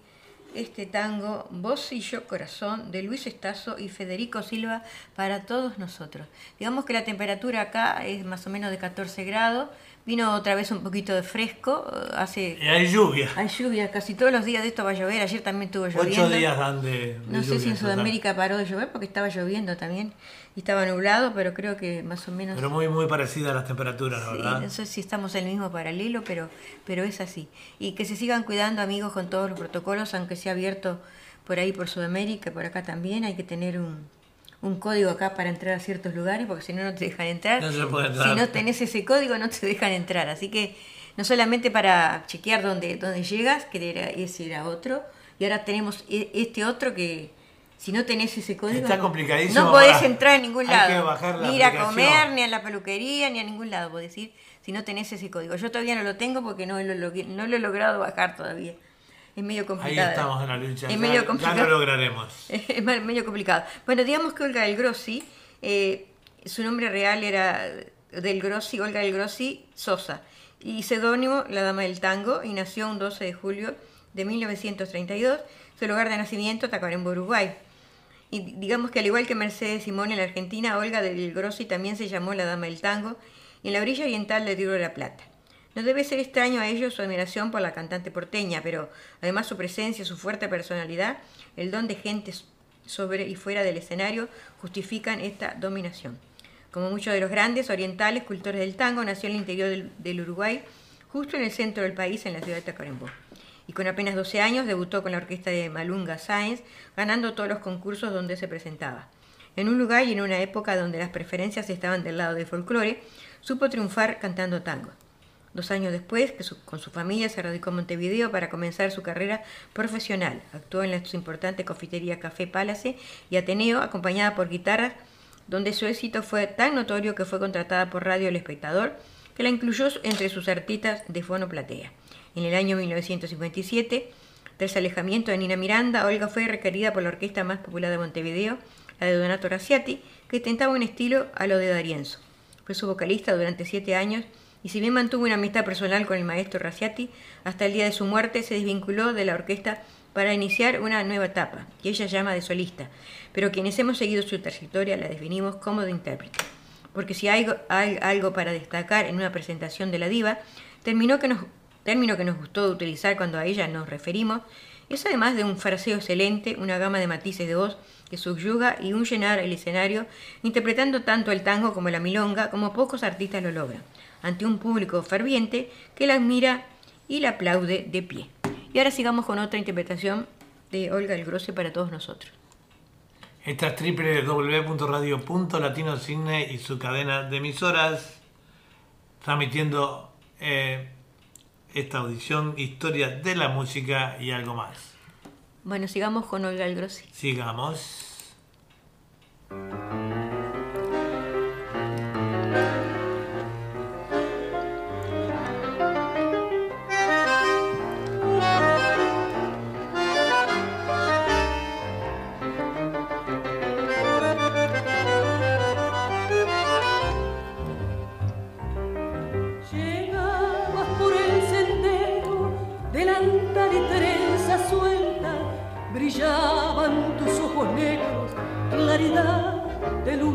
este tango Vos y yo corazón de Luis Estazo y Federico Silva para todos nosotros. Digamos que la temperatura acá es más o menos de 14 grados, vino otra vez un poquito de fresco, eh, hace Y hay lluvia. hay lluvia, casi todos los días de esto va a llover, ayer también estuvo lloviendo. Ocho días dan de, de No sé si en. Sudamérica paró de llover porque estaba lloviendo también y estaba nublado, pero creo que más o menos Pero muy, muy parecida a las temperaturas, la ¿verdad? no sé si estamos en el mismo paralelo, pero, pero es así. Y que se sigan cuidando, amigos, con todos los protocolos, aunque sea abierto por ahí, por Sudamérica, por acá también. Hay que tener un, un código acá para entrar a ciertos lugares, porque si no, no te dejan entrar. No se puede entrar. Si no tenés ese código, no te dejan entrar. Así que no solamente para chequear dónde, dónde llegas, que era, ese era otro, y ahora tenemos e- este otro que... Si no tenés ese código, Está no- complicadísimo no podés entrar en ningún hay lado. que bajar la ni ir a comer, ni a la peluquería, ni a ningún lado, podés ir, si no tenés ese código. Yo todavía no lo tengo porque no lo, no lo he logrado bajar todavía. Es medio Ahí complicado. estamos en la lucha. Es ya, medio ya complicado. lo lograremos. Es me- medio complicado. Bueno, digamos que Olga del Grossi, eh, su nombre real era del Grossi, Olga del Grossi Sosa, y seudónimo La Dama del Tango, y nació un 12 de julio de 1932. Su lugar de nacimiento, Tacuarembó, Uruguay. Y digamos que al igual que Mercedes Simón en la Argentina, Olga del Grossi también se llamó la Dama del Tango y en la orilla oriental del Río de la Plata. No debe ser extraño a ellos su admiración por la cantante porteña, pero además su presencia, su fuerte personalidad, el don de gente sobre y fuera del escenario justifican esta dominación. Como muchos de los grandes orientales cultores del tango, nació en el interior del, Uruguay, justo en el centro del país, en la ciudad de Tacuarembó. Y con apenas 12 años debutó con la orquesta de Malunga Sáenz, ganando todos los concursos donde se presentaba. En un lugar y en una época donde las preferencias estaban del lado del folclore, supo triunfar cantando tango. Dos años después, que con su familia se radicó en Montevideo para comenzar su carrera profesional. Actuó en la importante confitería Café Palace y Ateneo, acompañada por guitarras, donde su éxito fue tan notorio que fue contratada por Radio El Espectador, que la incluyó entre sus artistas de fono platea. En el año 1957, tras alejamiento de Nina Miranda, Olga fue requerida por la orquesta más popular de Montevideo, la de Donato Raciati, que tentaba un estilo a lo de Darienzo. Fue su vocalista durante siete años y si bien mantuvo una amistad personal con el maestro Raciati, hasta el día de su muerte se desvinculó de la orquesta para iniciar una nueva etapa, que ella llama de solista, pero quienes hemos seguido su trayectoria la definimos como de intérprete. Porque si hay, algo para destacar en una presentación de la diva, término que, nos, término gustó utilizar cuando a ella nos referimos, es además de un fraseo excelente, una gama de matices de voz que subyuga y un llenar el escenario, interpretando tanto el tango como la milonga, como pocos artistas lo logran ante un público ferviente que la admira y la aplaude de pie. Y ahora sigamos con otra interpretación de Olga el Grosse para todos nosotros. Esta es www.radio.latinocine y su cadena de emisoras, transmitiendo eh, esta audición, historia de la música y algo más. Bueno, sigamos con Olga el Grossi. Sigamos.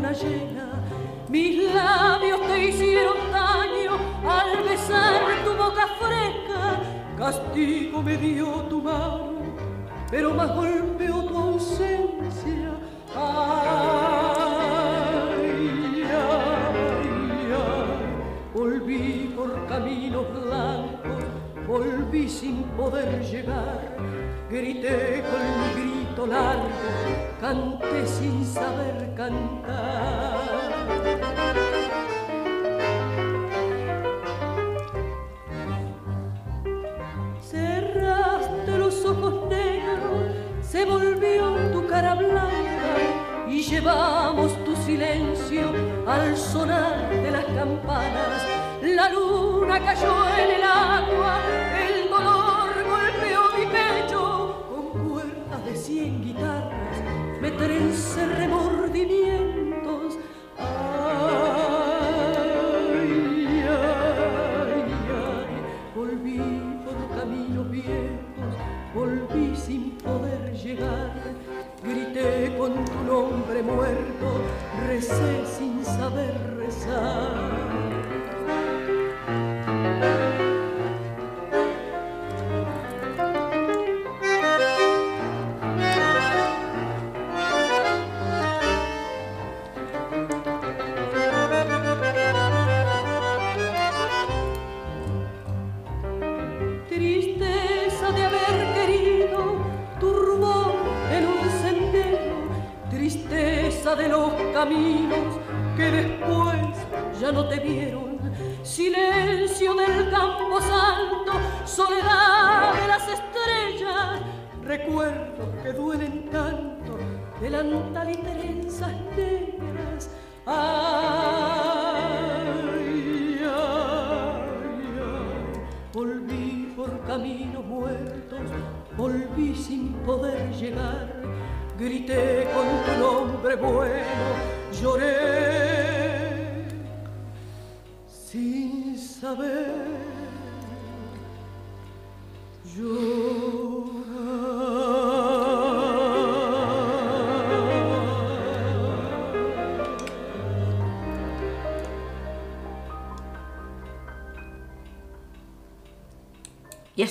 Luna llena. Mis labios te hicieron daño al besar tu boca fresca. Castigo me dio tu mano, pero más golpeó tu ausencia. Ay, ay, ay, volví por caminos blancos, volví sin poder llegar. Grité con mi grito largo canté sin saber cantar. Me trence remordimientos.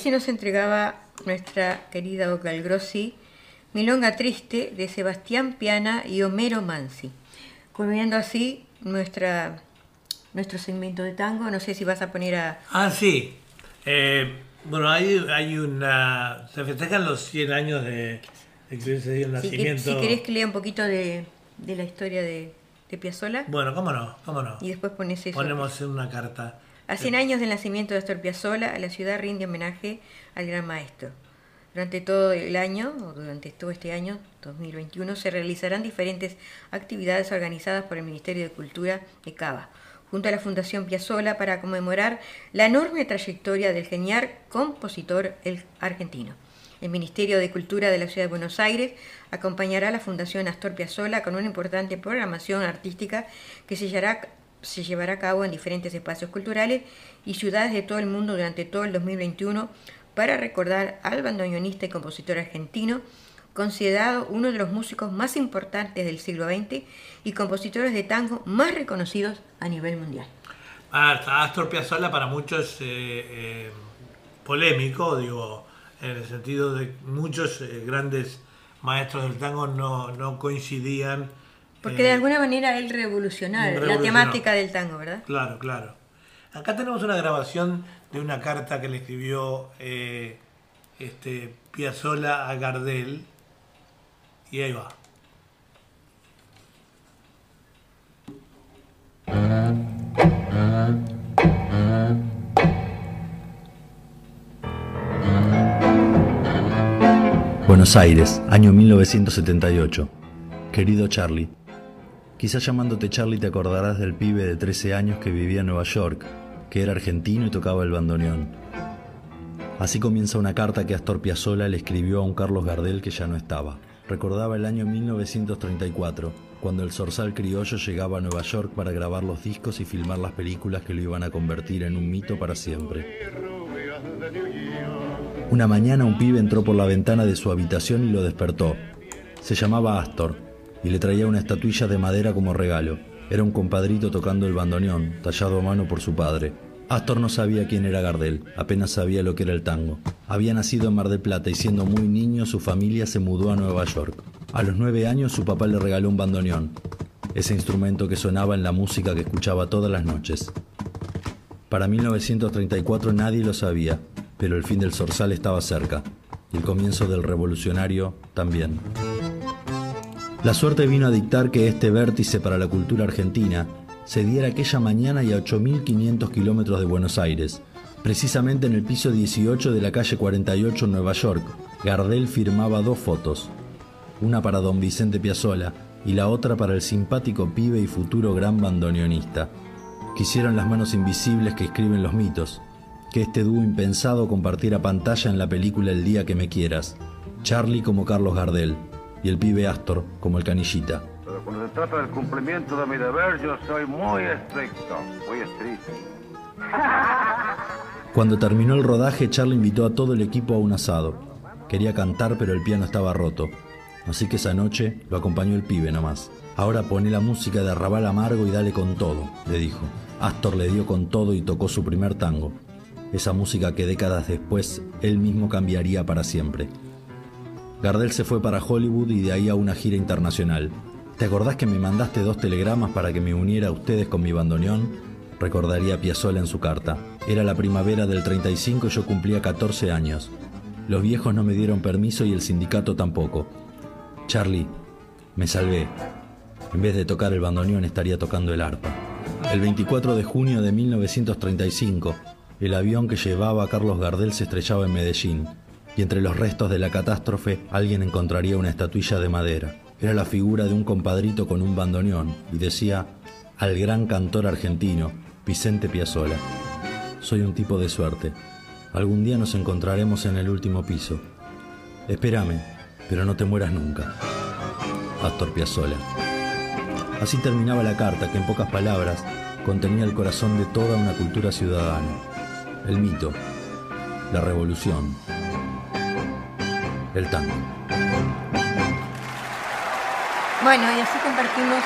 Así nos entregaba nuestra querida Vocal Grossi, Milonga Triste de Sebastián Piana y Homero Mansi. Culminando así nuestra, nuestro segmento de tango, no sé si vas a poner a... Ah, sí. Eh, bueno, hay, hay una... Se festejan los 100 años de, de que se dio el Si, nacimiento. si querés que lea un poquito de, de la historia de, de Piazzolla Bueno, cómo no, cómo no. y después pones eso. Ponemos una carta. A 100 años del nacimiento de Astor Piazzolla, la ciudad rinde homenaje al gran maestro. Durante todo el año, o durante todo este año, 2021, se realizarán diferentes actividades organizadas por el Ministerio de Cultura de Cava, junto a la Fundación Piazzolla para conmemorar la enorme trayectoria del genial compositor el argentino. El Ministerio de Cultura de la Ciudad de Buenos Aires acompañará a la Fundación Astor Piazzolla con una importante programación artística que se llevará, se llevará a cabo en diferentes espacios culturales y ciudades de todo el mundo durante todo el 2021 para recordar al bandoneonista y compositor argentino, considerado uno de los músicos más importantes del siglo XX y compositores de tango más reconocidos a nivel mundial. Ah, Astor Piazzolla para muchos eh, eh, polémico, digo, en el sentido de muchos eh, grandes maestros del tango no, no coincidían. Porque eh, de alguna manera él revolucionó la temática del tango, ¿verdad? Claro, claro. Acá tenemos una grabación de una carta que le escribió eh, este, Piazzolla a Gardel. Y ahí va. Buenos Aires, año 1978. Querido Charlie, quizás llamándote Charlie te acordarás del pibe de 13 años que vivía en Nueva York, que era argentino y tocaba el bandoneón. Así comienza una carta que Astor Piazzolla le escribió a un Carlos Gardel que ya no estaba. Recordaba el año 1934, cuando el zorzal criollo llegaba a Nueva York para grabar los discos y filmar las películas que lo iban a convertir en un mito para siempre. Una mañana un pibe entró por la ventana de su habitación y lo despertó. Se llamaba Astor y le traía una estatuilla de madera como regalo. Era un compadrito tocando el bandoneón, tallado a mano por su padre. Astor no sabía quién era Gardel, apenas sabía lo que era el tango. Había nacido en Mar del Plata y siendo muy niño su familia se mudó a Nueva York. A los nueve años su papá le regaló un bandoneón, ese instrumento que sonaba en la música que escuchaba todas las noches. Para 1934 nadie lo sabía, pero el fin del zorzal estaba cerca, y el comienzo del revolucionario también. La suerte vino a dictar que este vértice para la cultura argentina se diera aquella mañana y a 8.500 kilómetros de Buenos Aires, precisamente en el piso 18 de la calle 48 en Nueva York. Gardel firmaba dos fotos, una para don Vicente Piazzolla y la otra para el simpático pibe y futuro gran bandoneonista. Quisieron las manos invisibles que escriben los mitos, que este dúo impensado compartiera pantalla en la película El día que me quieras. Charlie como Carlos Gardel y el pibe Astor como el canillita. Pero cuando se trata del cumplimiento de mi deber, yo soy muy estricto, muy estricto. Cuando terminó el rodaje, Charlie invitó a todo el equipo a un asado. Quería cantar, pero el piano estaba roto. Así que esa noche lo acompañó el pibe nomás. Ahora pone la música de Arrabal Amargo y dale con todo, le dijo. Astor le dio con todo y tocó su primer tango. Esa música que décadas después él mismo cambiaría para siempre. Gardel se fue para Hollywood y de ahí a una gira internacional. ¿Te acordás que me mandaste dos telegramas para que me uniera a ustedes con mi bandoneón? Recordaría Piazzolla en su carta. Era la primavera del 35 y yo cumplía 14 años. Los viejos no me dieron permiso y el sindicato tampoco. Charlie, me salvé. En vez de tocar el bandoneón estaría tocando el arpa. El 24 de junio de 1935, el avión que llevaba a Carlos Gardel se estrellaba en Medellín y entre los restos de la catástrofe alguien encontraría una estatuilla de madera. Era la figura de un compadrito con un bandoneón y decía al gran cantor argentino, Vicente Piazzolla. Soy un tipo de suerte. Algún día nos encontraremos en el último piso. Espérame, pero no te mueras nunca. Astor Piazzolla. Así terminaba la carta que en pocas palabras contenía el corazón de toda una cultura ciudadana. El mito, la revolución, el tango. Bueno, y así compartimos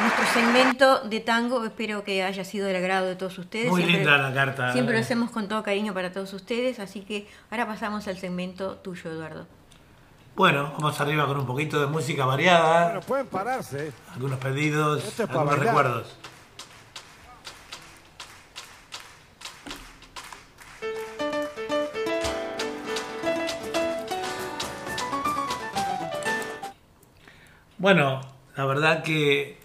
nuestro segmento de tango. Espero que haya sido del agrado de todos ustedes. Muy Siempre- linda la carta. Siempre lo eh. hacemos con todo cariño para todos ustedes, así que ahora pasamos al segmento tuyo, Eduardo. Bueno, vamos arriba con un poquito de música variada, Bueno, pueden pararse. algunos pedidos, Esto es para algunos bailar. recuerdos. Bueno, la verdad que,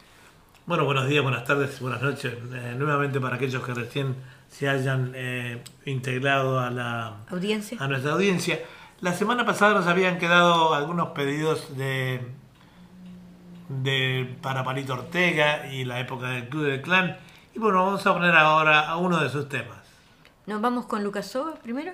bueno, buenos días, buenas tardes, buenas noches, eh, nuevamente para aquellos que recién se hayan eh, integrado a la, Audiencia. a nuestra audiencia. La semana pasada nos habían quedado algunos pedidos de, de para Palito Ortega y la época del Club del Clan. Y bueno, vamos a poner ahora a uno de sus temas. ¿Nos vamos con Lucas Soba primero?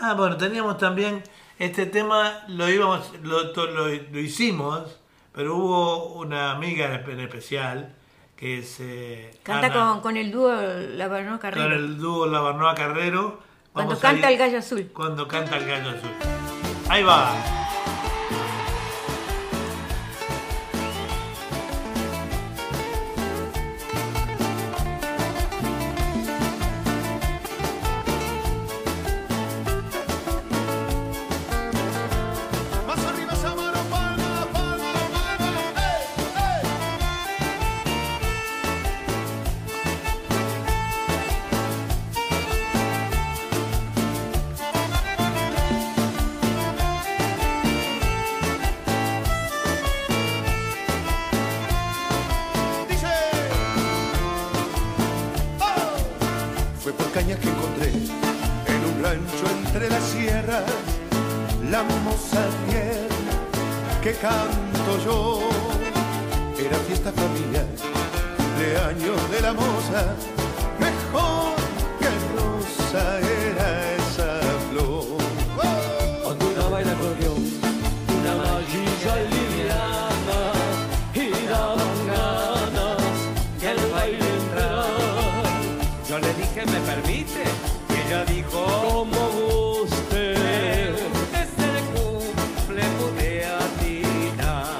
Ah, bueno, teníamos también este tema, lo íbamos, lo, lo hicimos, pero hubo una amiga en especial que se Canta con, con el dúo La Barno con Carrero. el dúo La Barnoa Carrero. Cuando canta ir- el gallo azul. Cuando canta el gallo azul. Ahí va. Ella dijo, como guste. Desde el cumple pude atinar.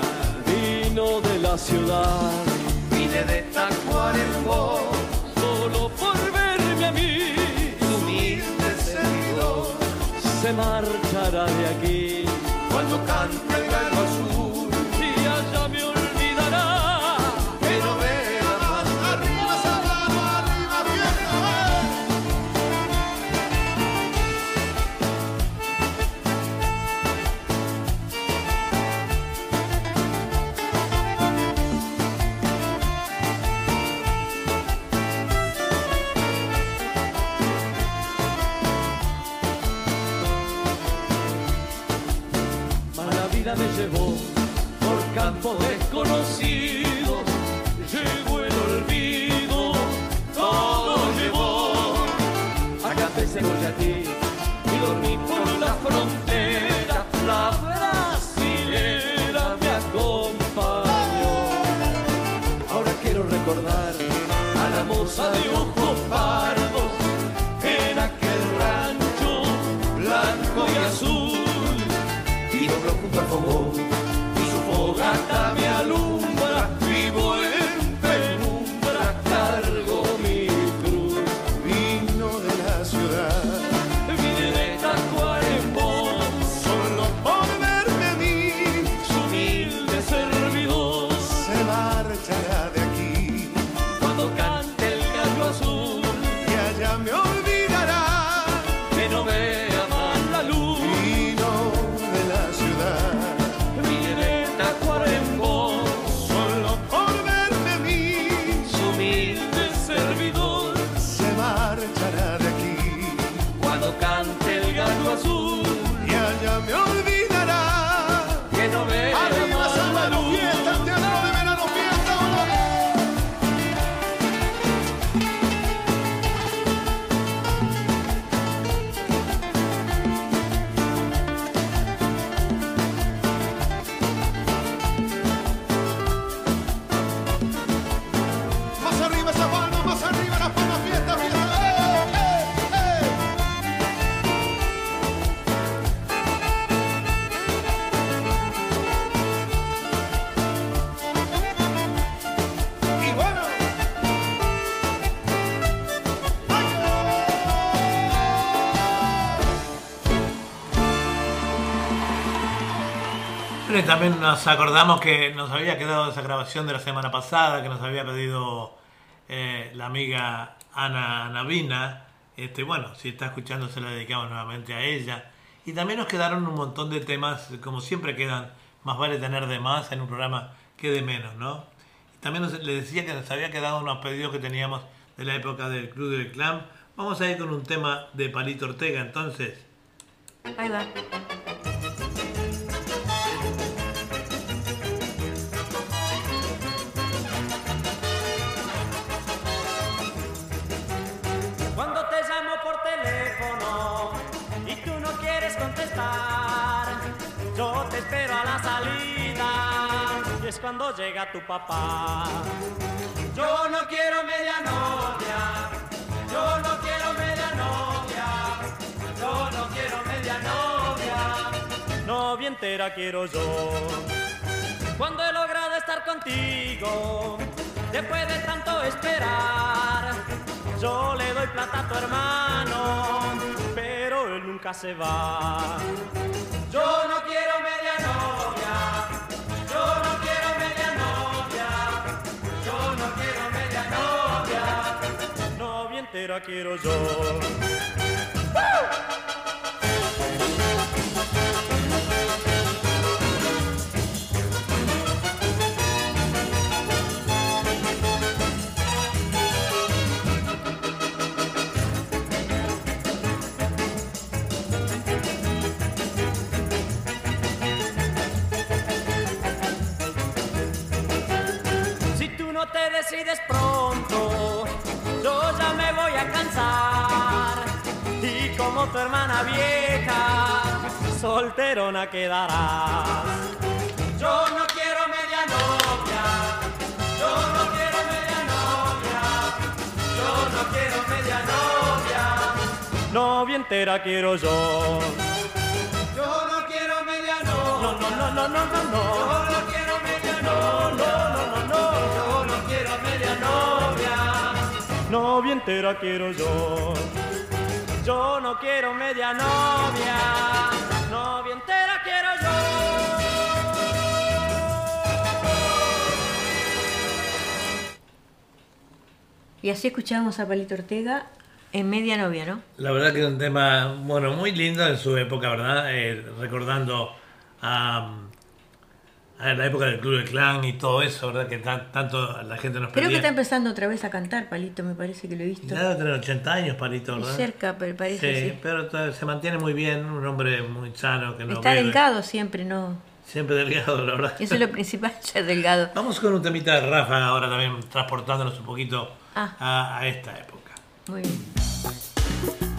Vino de la ciudad, vine de Tacuarembó, campos desconocidos llegó el olvido todo llevó acá empecé ti y dormí por la frontera la brasilera me acompañó Ahora quiero recordar a la moza de ojos pardos en aquel rancho blanco y azul. Y junto al fogón y nos acordamos que nos había quedado esa grabación de la semana pasada que nos había pedido eh, la amiga Ana Navina. Este, bueno, si está escuchando se la dedicamos nuevamente a ella. Y también nos quedaron un montón de temas, como siempre quedan, más vale tener de más en un programa que de menos, ¿no? También nos, le decía que nos había quedado unos pedidos que teníamos de la época del Club del Clan. Vamos a ir con un tema de Palito Ortega, entonces. Ahí va. Cuando llega tu papá. Yo no quiero media novia, yo no quiero media novia, yo no quiero media novia, novia entera quiero yo. Cuando he logrado estar contigo, después de tanto esperar, yo le doy plata a tu hermano, pero él nunca se va. Yo no quiero media novia, yo no quiero entera quiero yo. Si tú no te decides pronto, yo ya me voy a cansar. Y como tu hermana vieja, solterona quedarás. Yo no quiero media novia, yo no quiero media novia, yo no quiero media novia, novia entera quiero yo. Yo no quiero media novia, no, no, no, no, no, no, no. Yo no quiero media novia, no, no, no, no, novia entera quiero yo. Yo no quiero media novia, novia entera quiero yo. Y así escuchábamos a Palito Ortega en Media Novia, ¿no? La verdad que es un tema, bueno, muy lindo en su época, ¿verdad? Eh, recordando a, a la época del Club del Clan y todo eso, ¿verdad? Que tan- tanto la gente nos Creo que está empezando otra vez a cantar, Palito, me parece que lo he visto. Ya tener 80 años, Palito, Y ¿verdad? cerca, pero parece, sí, sí. pero se mantiene muy bien, un hombre muy sano, que no Está bebe. delgado siempre, ¿no? Siempre delgado, la verdad. Eso es lo principal, ser delgado. Vamos con un temita de Rafa ahora también, transportándonos un poquito Ah. a, a esta época. Muy bien.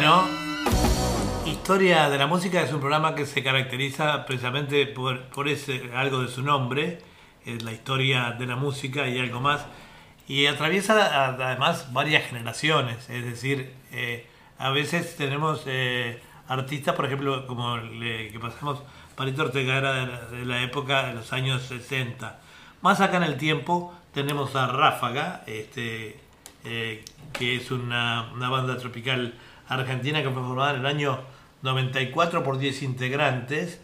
Bueno, Historia de la Música es un programa que se caracteriza precisamente por, por ese, algo de su nombre, es la historia de la música y algo más, y atraviesa además varias generaciones, es decir, eh, a veces tenemos eh, artistas, por ejemplo, como el que pasamos, Palito Ortega era de la, de la época de los años 60. Más acá en el tiempo tenemos a Ráfaga, este, eh, que es una, una banda tropical argentina que fue formada en el año 94 por 10 integrantes.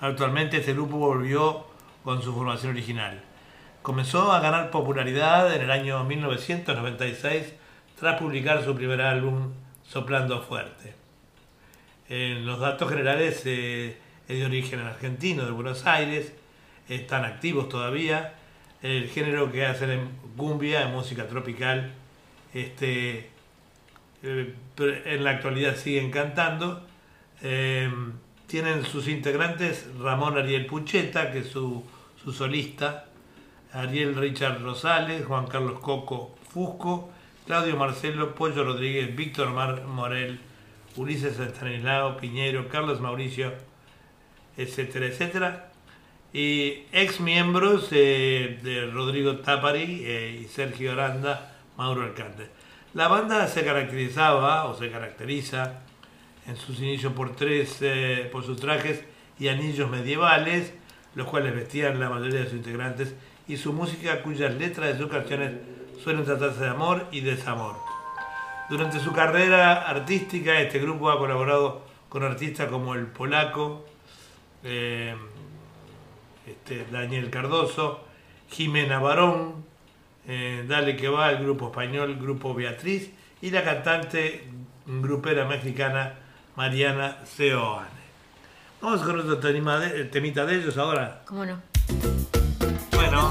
Actualmente este grupo volvió con su formación original. Comenzó a ganar popularidad en el año 1996 tras publicar su primer álbum Soplando Fuerte. En los datos generales eh, es de origen argentino, de Buenos Aires, están activos todavía. El género que hacen en cumbia, en música tropical, este, eh, en la actualidad siguen cantando. Eh, tienen sus integrantes Ramón Ariel Pucheta, que es su, solista, Ariel Richard Rosales, Juan Carlos Coco Fusco, Claudio Marcelo, Pollo Rodríguez, Víctor Mar Morel, Ulises Estanislao, Piñero, Carlos Mauricio, etcétera, etcétera. Y ex miembros eh, de Rodrigo Tapari y Sergio Aranda, Mauro Alcante. La banda se caracterizaba o se caracteriza en sus inicios por tres, eh, por sus trajes y anillos medievales, los cuales vestían la mayoría de sus integrantes, y su música cuyas letras de sus canciones suelen tratarse de amor y desamor. Durante su carrera artística, este grupo ha colaborado con artistas como el polaco, eh, este, Daniel Cardoso, Jimena Barón, eh, Dale que va, el grupo español, Grupo Beatriz, y la cantante grupera mexicana Mariana Seoane. Vamos con otro tema de- temita de ellos ahora. ¿Cómo no? Bueno,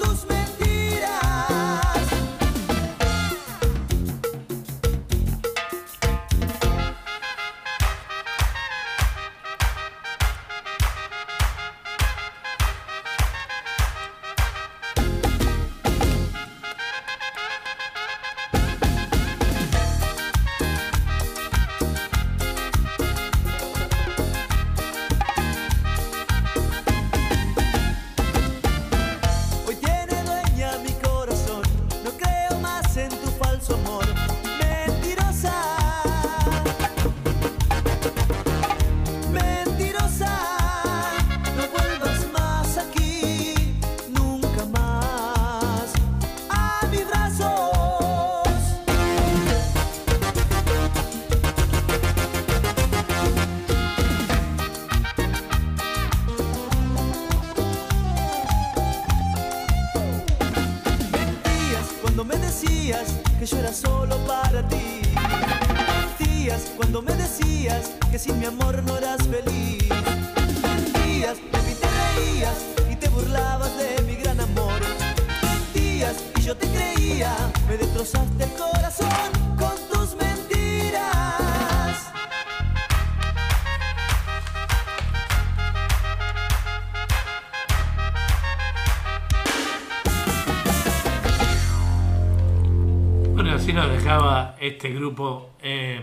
este grupo eh,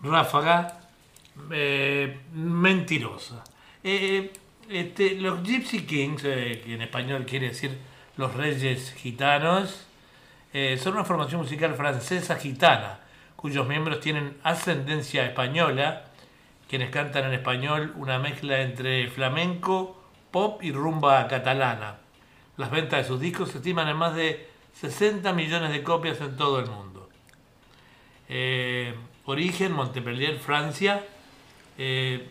Ráfaga eh, Mentirosa. Eh, este, los Gypsy Kings, que en español quiere decir los Reyes Gitanos, son una formación musical francesa gitana, cuyos miembros tienen ascendencia española, quienes cantan en español una mezcla entre flamenco, pop y rumba catalana. Las ventas de sus discos se estiman en más de 60 millones de copias en todo el mundo. Eh, origen, Montpellier, Francia. Eh,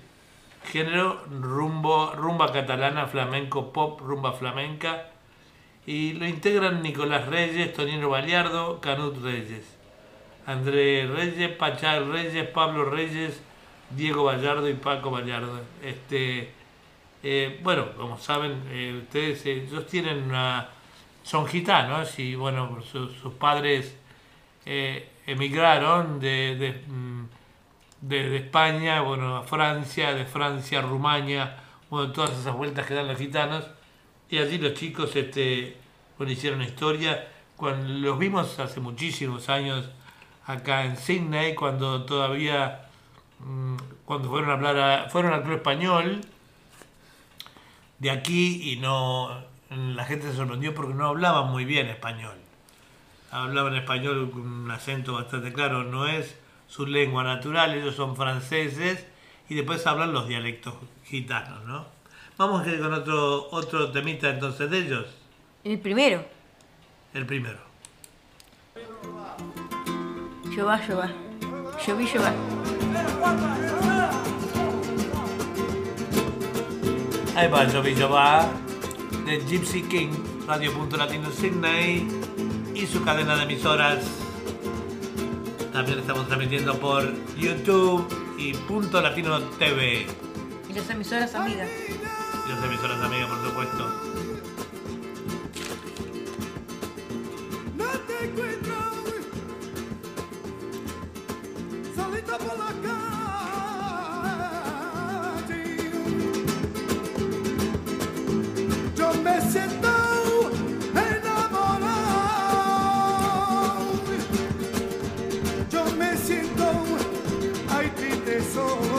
género, rumba catalana, flamenco, pop, rumba flamenca. Y lo integran Nicolás Reyes, Tonino Baliardo, Canut Reyes. André Reyes, Pachar Reyes, Pablo Reyes, Diego Vallardo y Paco Vallardo. Este, eh, bueno, como saben, ustedes ellos tienen una, son gitanos y bueno, su- sus padres emigraron de, mm, de- de España, bueno, a Francia, de Francia a Rumania, bueno, todas esas vueltas que dan los gitanos. Y allí los chicos este, bueno, hicieron historia. Cuando los vimos hace muchísimos años acá en Sydney, cuando todavía mm, cuando fueron a hablar fueron al club español de aquí y no la gente se sorprendió porque no hablaban muy bien español. Hablaban español con un acento bastante claro, no es su lengua natural, ellos son franceses y después hablan los dialectos gitanos, ¿no? Vamos a ir con otro otro temita entonces de ellos, El primero. el primero. Llová, llová. Lloví, llová. Ahí va Jovi va de Gypsy King, Radio Punto Latino Sydney y su cadena de emisoras. También estamos transmitiendo por YouTube y Punto Latino TV. Y las emisoras amigas. Y las emisoras amigas, por supuesto. No te encuentro solita por la calle. Yo me siento triste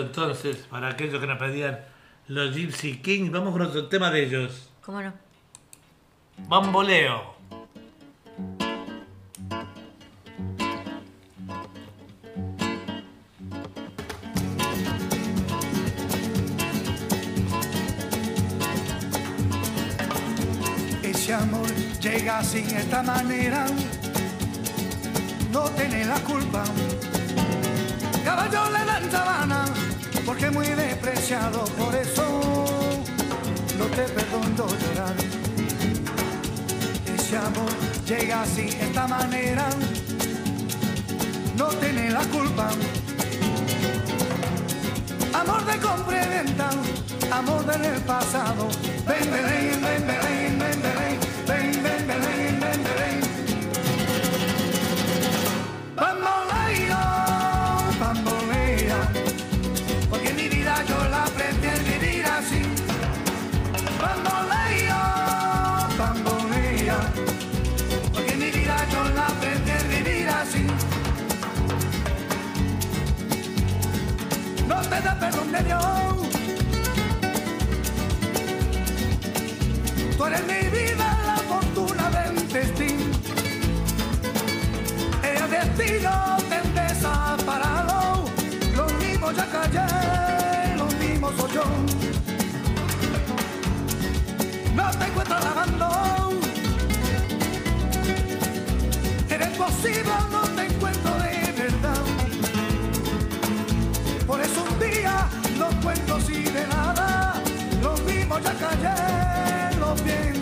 entonces, para aquellos que nos pedían los Gypsy Kings. Vamos con otro tema de ellos. ¿Cómo no? Bamboleo. Ese amor llega sin esta manera, no tiene la culpa. Caballo le sabana, porque muy despreciado, por eso no te perdono llorar. Ese amor llega sin esta manera, no tiene la culpa. Amor de compra amor del pasado. Ven, ven, ven, ven, ven, ven, ven, ven, ven. No te da perdón de Dios. Tú eres mi vida, la fortuna del destino. El destino te desaparado. Lo mismo ya callé, lo mismo soy yo. No te encuentro lavando. Eres posible, no cuentos y de nada, lo mismo ya callé, lo pienso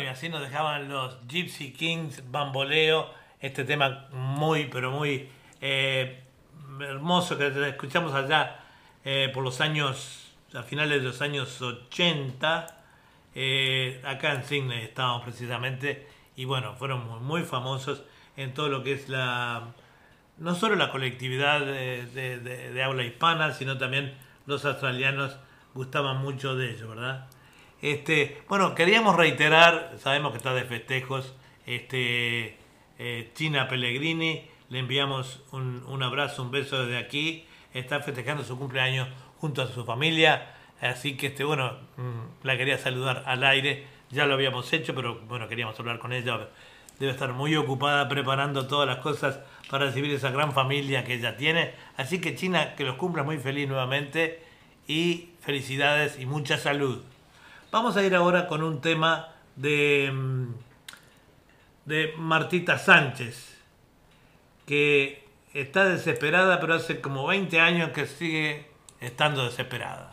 Y así nos dejaban los Gypsy Kings Bamboleo, este tema muy, pero muy eh, hermoso que escuchamos allá eh, por los años, a finales de los años 80, eh, acá en Sydney estábamos precisamente, y bueno, fueron muy, famosos en todo lo que es la, no solo la colectividad de- de habla hispana, sino también los australianos gustaban mucho de ellos, ¿verdad? Este, bueno, queríamos reiterar, sabemos que está de festejos, este, eh, China Pellegrini, le enviamos un, un abrazo, un beso desde aquí, está festejando su cumpleaños junto a su familia, así que este, bueno, mm, la quería saludar al aire, ya lo habíamos hecho, pero bueno, queríamos hablar con ella, debe estar muy ocupada preparando todas las cosas para recibir esa gran familia que ella tiene, así que China, que los cumpla muy feliz nuevamente y felicidades y mucha salud. Vamos a ir ahora con un tema de, mm, de Martita Sánchez, que está desesperada, pero hace como 20 años que sigue estando desesperada.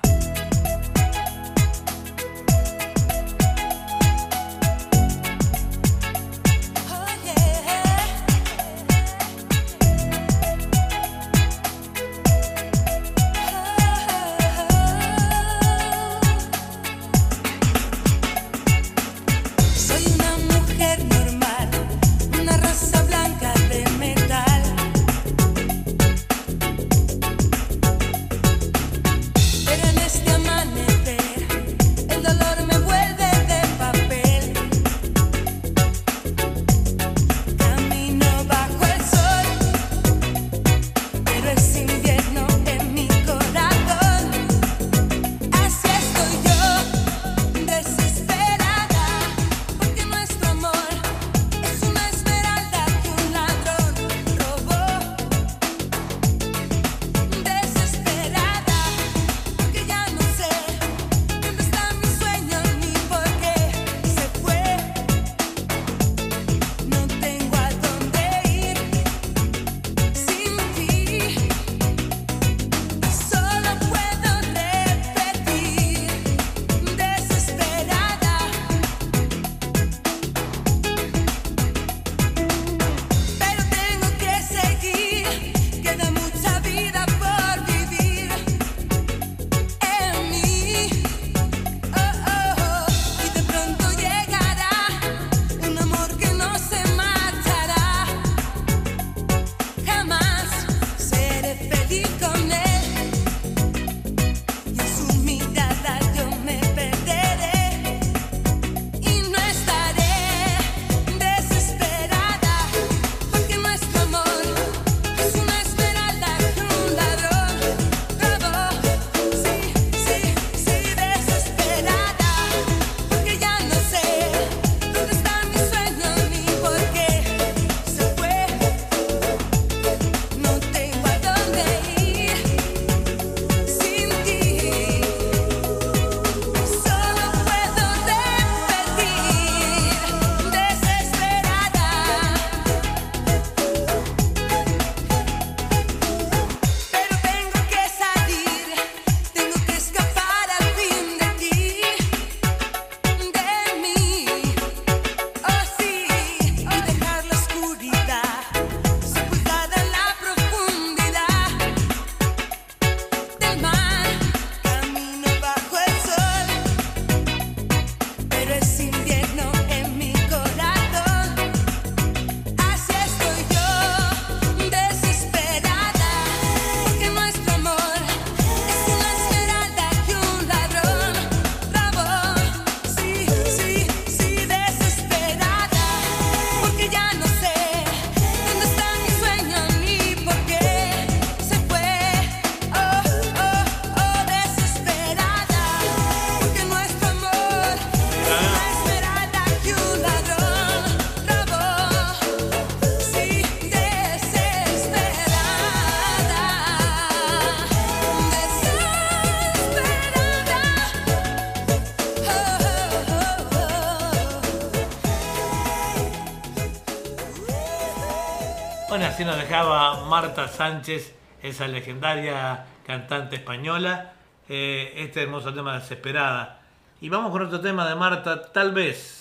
así nos dejaba Marta Sánchez, esa legendaria cantante española, eh, este hermoso tema Desesperada. Y vamos con otro tema de Marta, tal vez.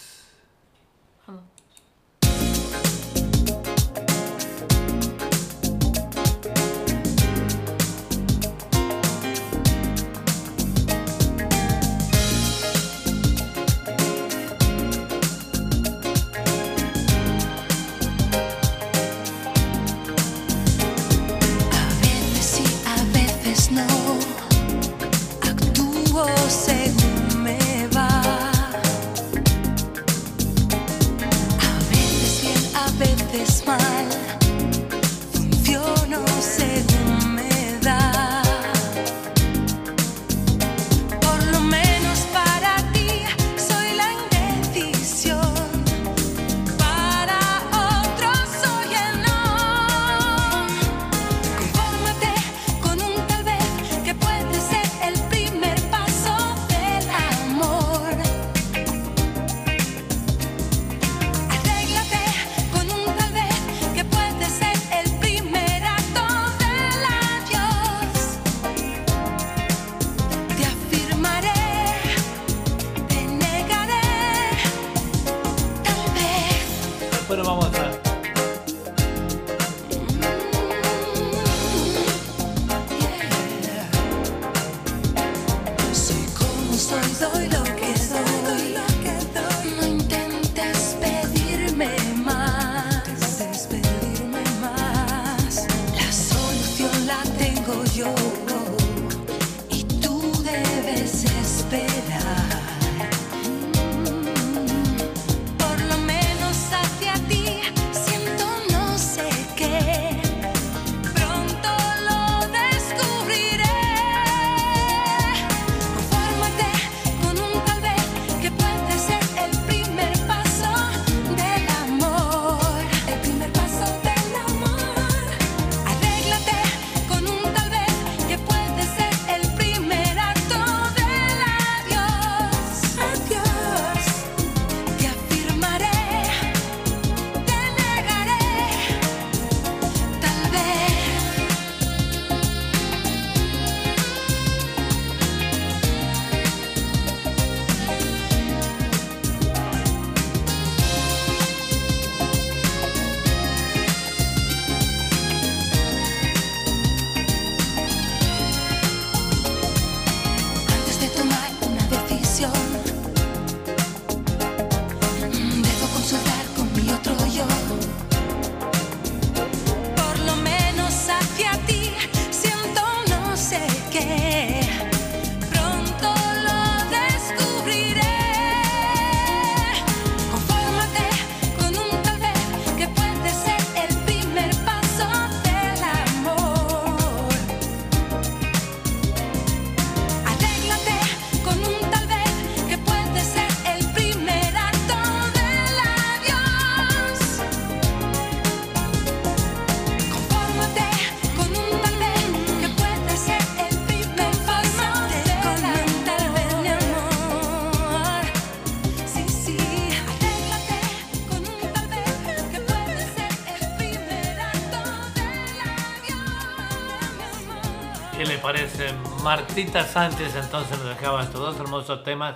Martita Sánchez entonces nos dejaba estos dos hermosos temas.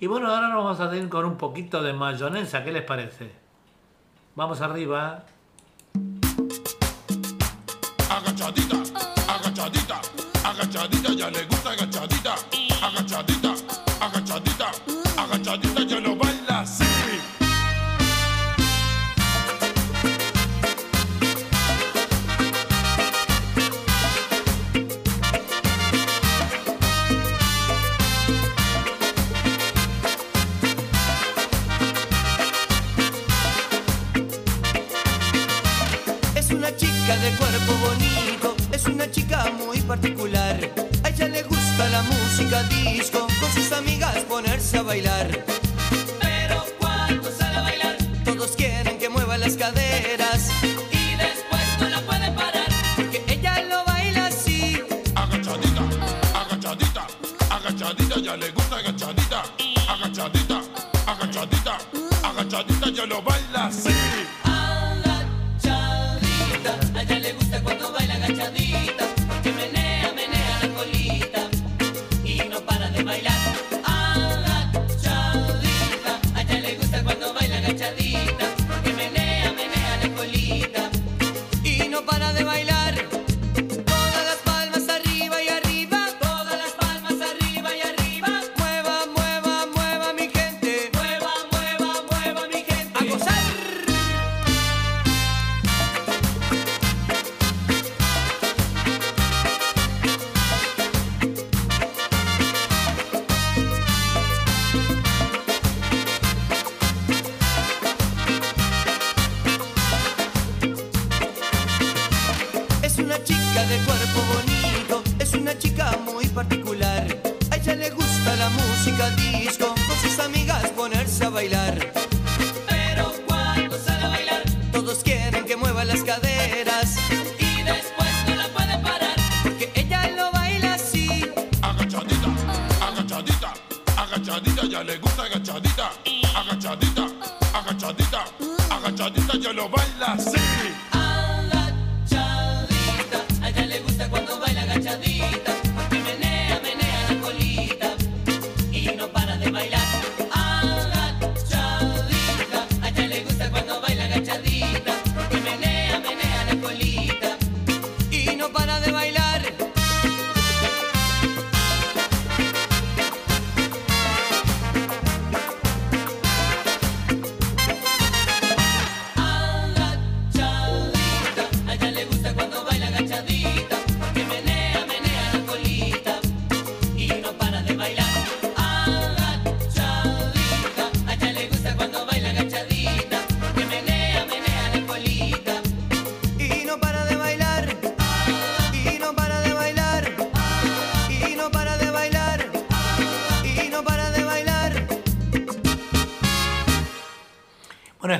Y bueno, ahora nos vamos a ir con un poquito de mayonesa, ¿qué les parece? Vamos arriba. chica de cuerpo bonito, es una chica muy particular. A ella le gusta la música disco, con sus amigas ponerse a bailar.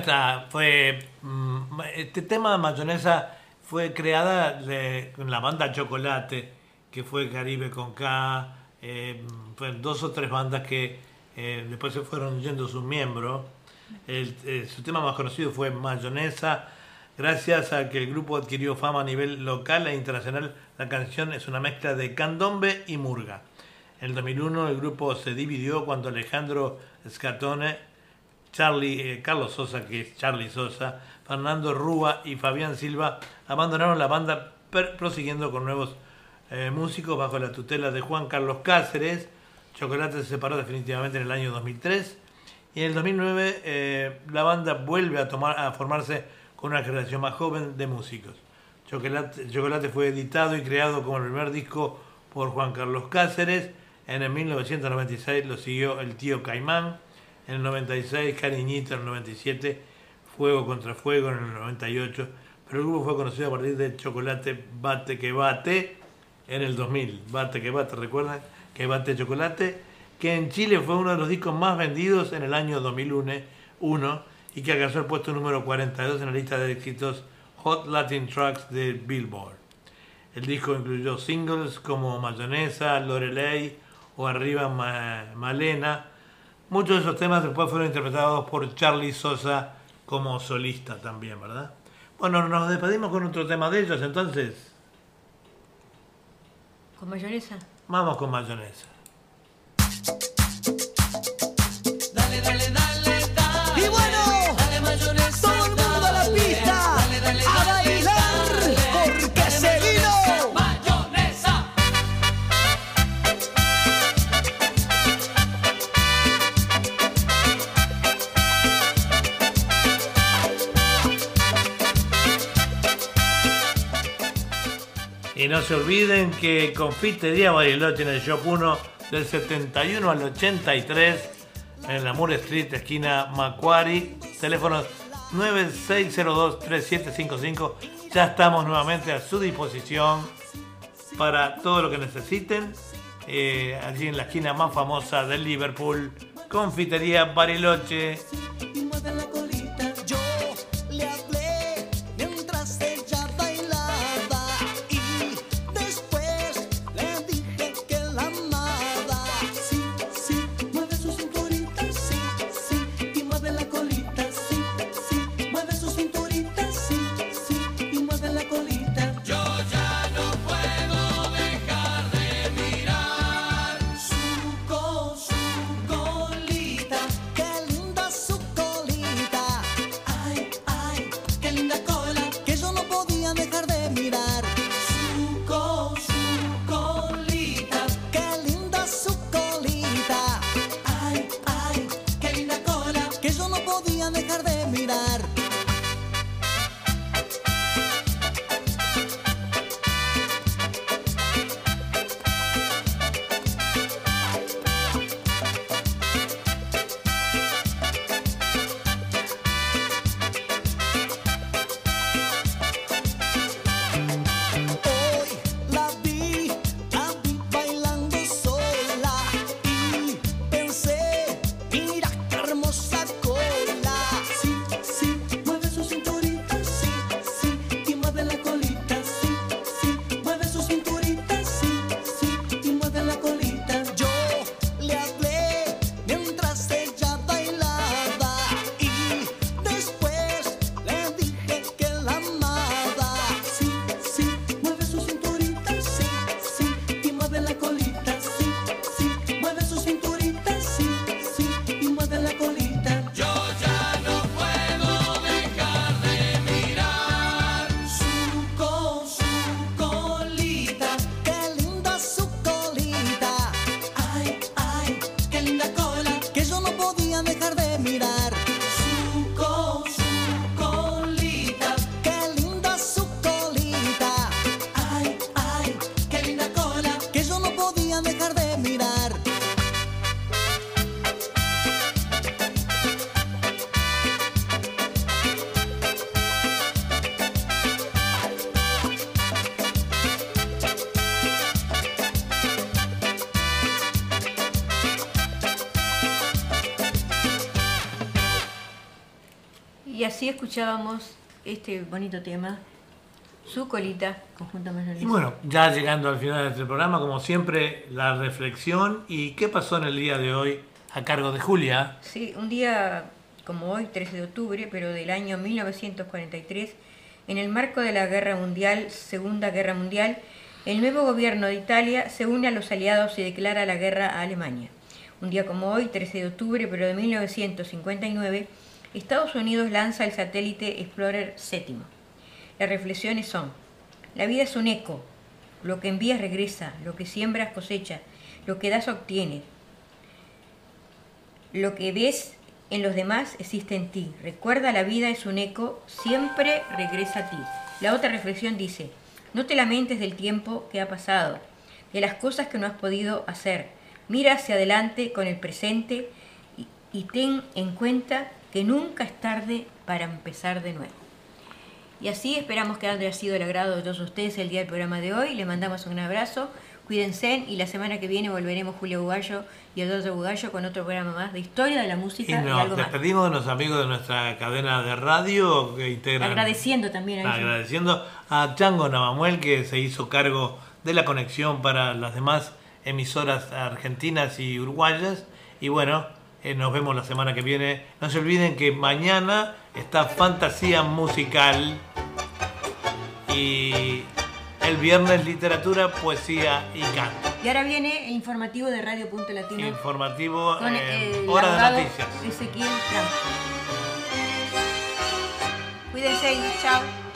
Esta fue. mm, Este tema de mayonesa fue creada con la banda Chocolate, que fue Caribe con K. eh, fueron dos o tres bandas que eh, después se fueron yendo sus miembros. El- eh, su tema más conocido fue Mayonesa. Gracias a que el grupo adquirió fama a nivel local e internacional, la canción es una mezcla de candombe y murga. En el 2001 el grupo se dividió cuando Alejandro Scatone Charlie, eh, Carlos Sosa, que es Charlie Sosa, Fernando Rúa y Fabián Silva abandonaron la banda prosiguiendo con nuevos eh, músicos bajo la tutela de Juan Carlos Cáceres. Chocolate se separó definitivamente en el año 2003 y en el 2009 eh, la banda vuelve a, tomar, a formarse con una generación más joven de músicos. Chocolate, Chocolate fue editado y creado como el primer disco por Juan Carlos Cáceres. En el 1996 lo siguió el tío Caimán. En el 96 Cariñito. En el 97 Fuego contra Fuego. En el 98. Pero el grupo fue conocido a partir de Chocolate Bate que Bate. En el 2000. Bate que Bate, ¿recuerdan? Que Bate Chocolate. Que en Chile fue uno de los discos más vendidos en el año 2001 uno, y que alcanzó el puesto número 42 en la lista de éxitos Hot Latin Tracks de Billboard. El disco incluyó singles como Mayonesa, Lorelei o Arriba Ma- Malena. Muchos de esos temas después fueron interpretados por Charlie Sosa como solista también, ¿verdad? Bueno, nos despedimos con otro tema de ellos, entonces ¿Con mayonesa? vamos con Mayonesa. No se olviden que Confitería Bariloche en el Shop 1 del 71 al 83 en la Moore Street, esquina Macquarie, teléfonos 9602-3755. Ya estamos nuevamente a su disposición para todo lo que necesiten. Eh, allí en la esquina más famosa de Liverpool, Confitería Bariloche. Así escuchábamos este bonito tema, Su colita, conjunto Manolín. Y bueno, ya llegando al final de este programa, como siempre, la reflexión y qué pasó en el día de hoy a cargo de Julia. Sí, un día como hoy, 13 de octubre, pero del año 1943, en el marco de la Guerra Mundial, Segunda Guerra Mundial, el nuevo gobierno de Italia se une a los aliados y declara la guerra a Alemania. Un día como hoy, 13 de octubre, pero de 1959, Estados Unidos lanza el satélite Explorer 7. Las reflexiones son, la vida es un eco, lo que envías regresa, lo que siembras cosecha, lo que das obtienes, lo que ves en los demás existe en ti. Recuerda, la vida es un eco, siempre regresa a ti. La otra reflexión dice, no te lamentes del tiempo que ha pasado, de las cosas que no has podido hacer. Mira hacia adelante con el presente y, y ten en cuenta que nunca es tarde para empezar de nuevo. Y así esperamos que haya sido el agrado de todos ustedes el día del programa de hoy. Les mandamos un abrazo. Cuídense y la semana que viene volveremos Julio Bugallo y Eduardo Bugallo con otro programa más de historia de la música y, nos algo más. despedimos de los amigos de nuestra cadena de radio que integran. Agradeciendo también a agradeciendo a Chango Navamuel que se hizo cargo de la conexión para las demás emisoras argentinas y uruguayas. Y bueno, eh, nos vemos la semana que viene. No se olviden que mañana está Fantasía Musical y el viernes literatura, poesía y canto. Y ahora viene el informativo de Radio Punto Latino Informativo, con eh, hora de noticias. Ezequiel Trump. Cuídense, chao.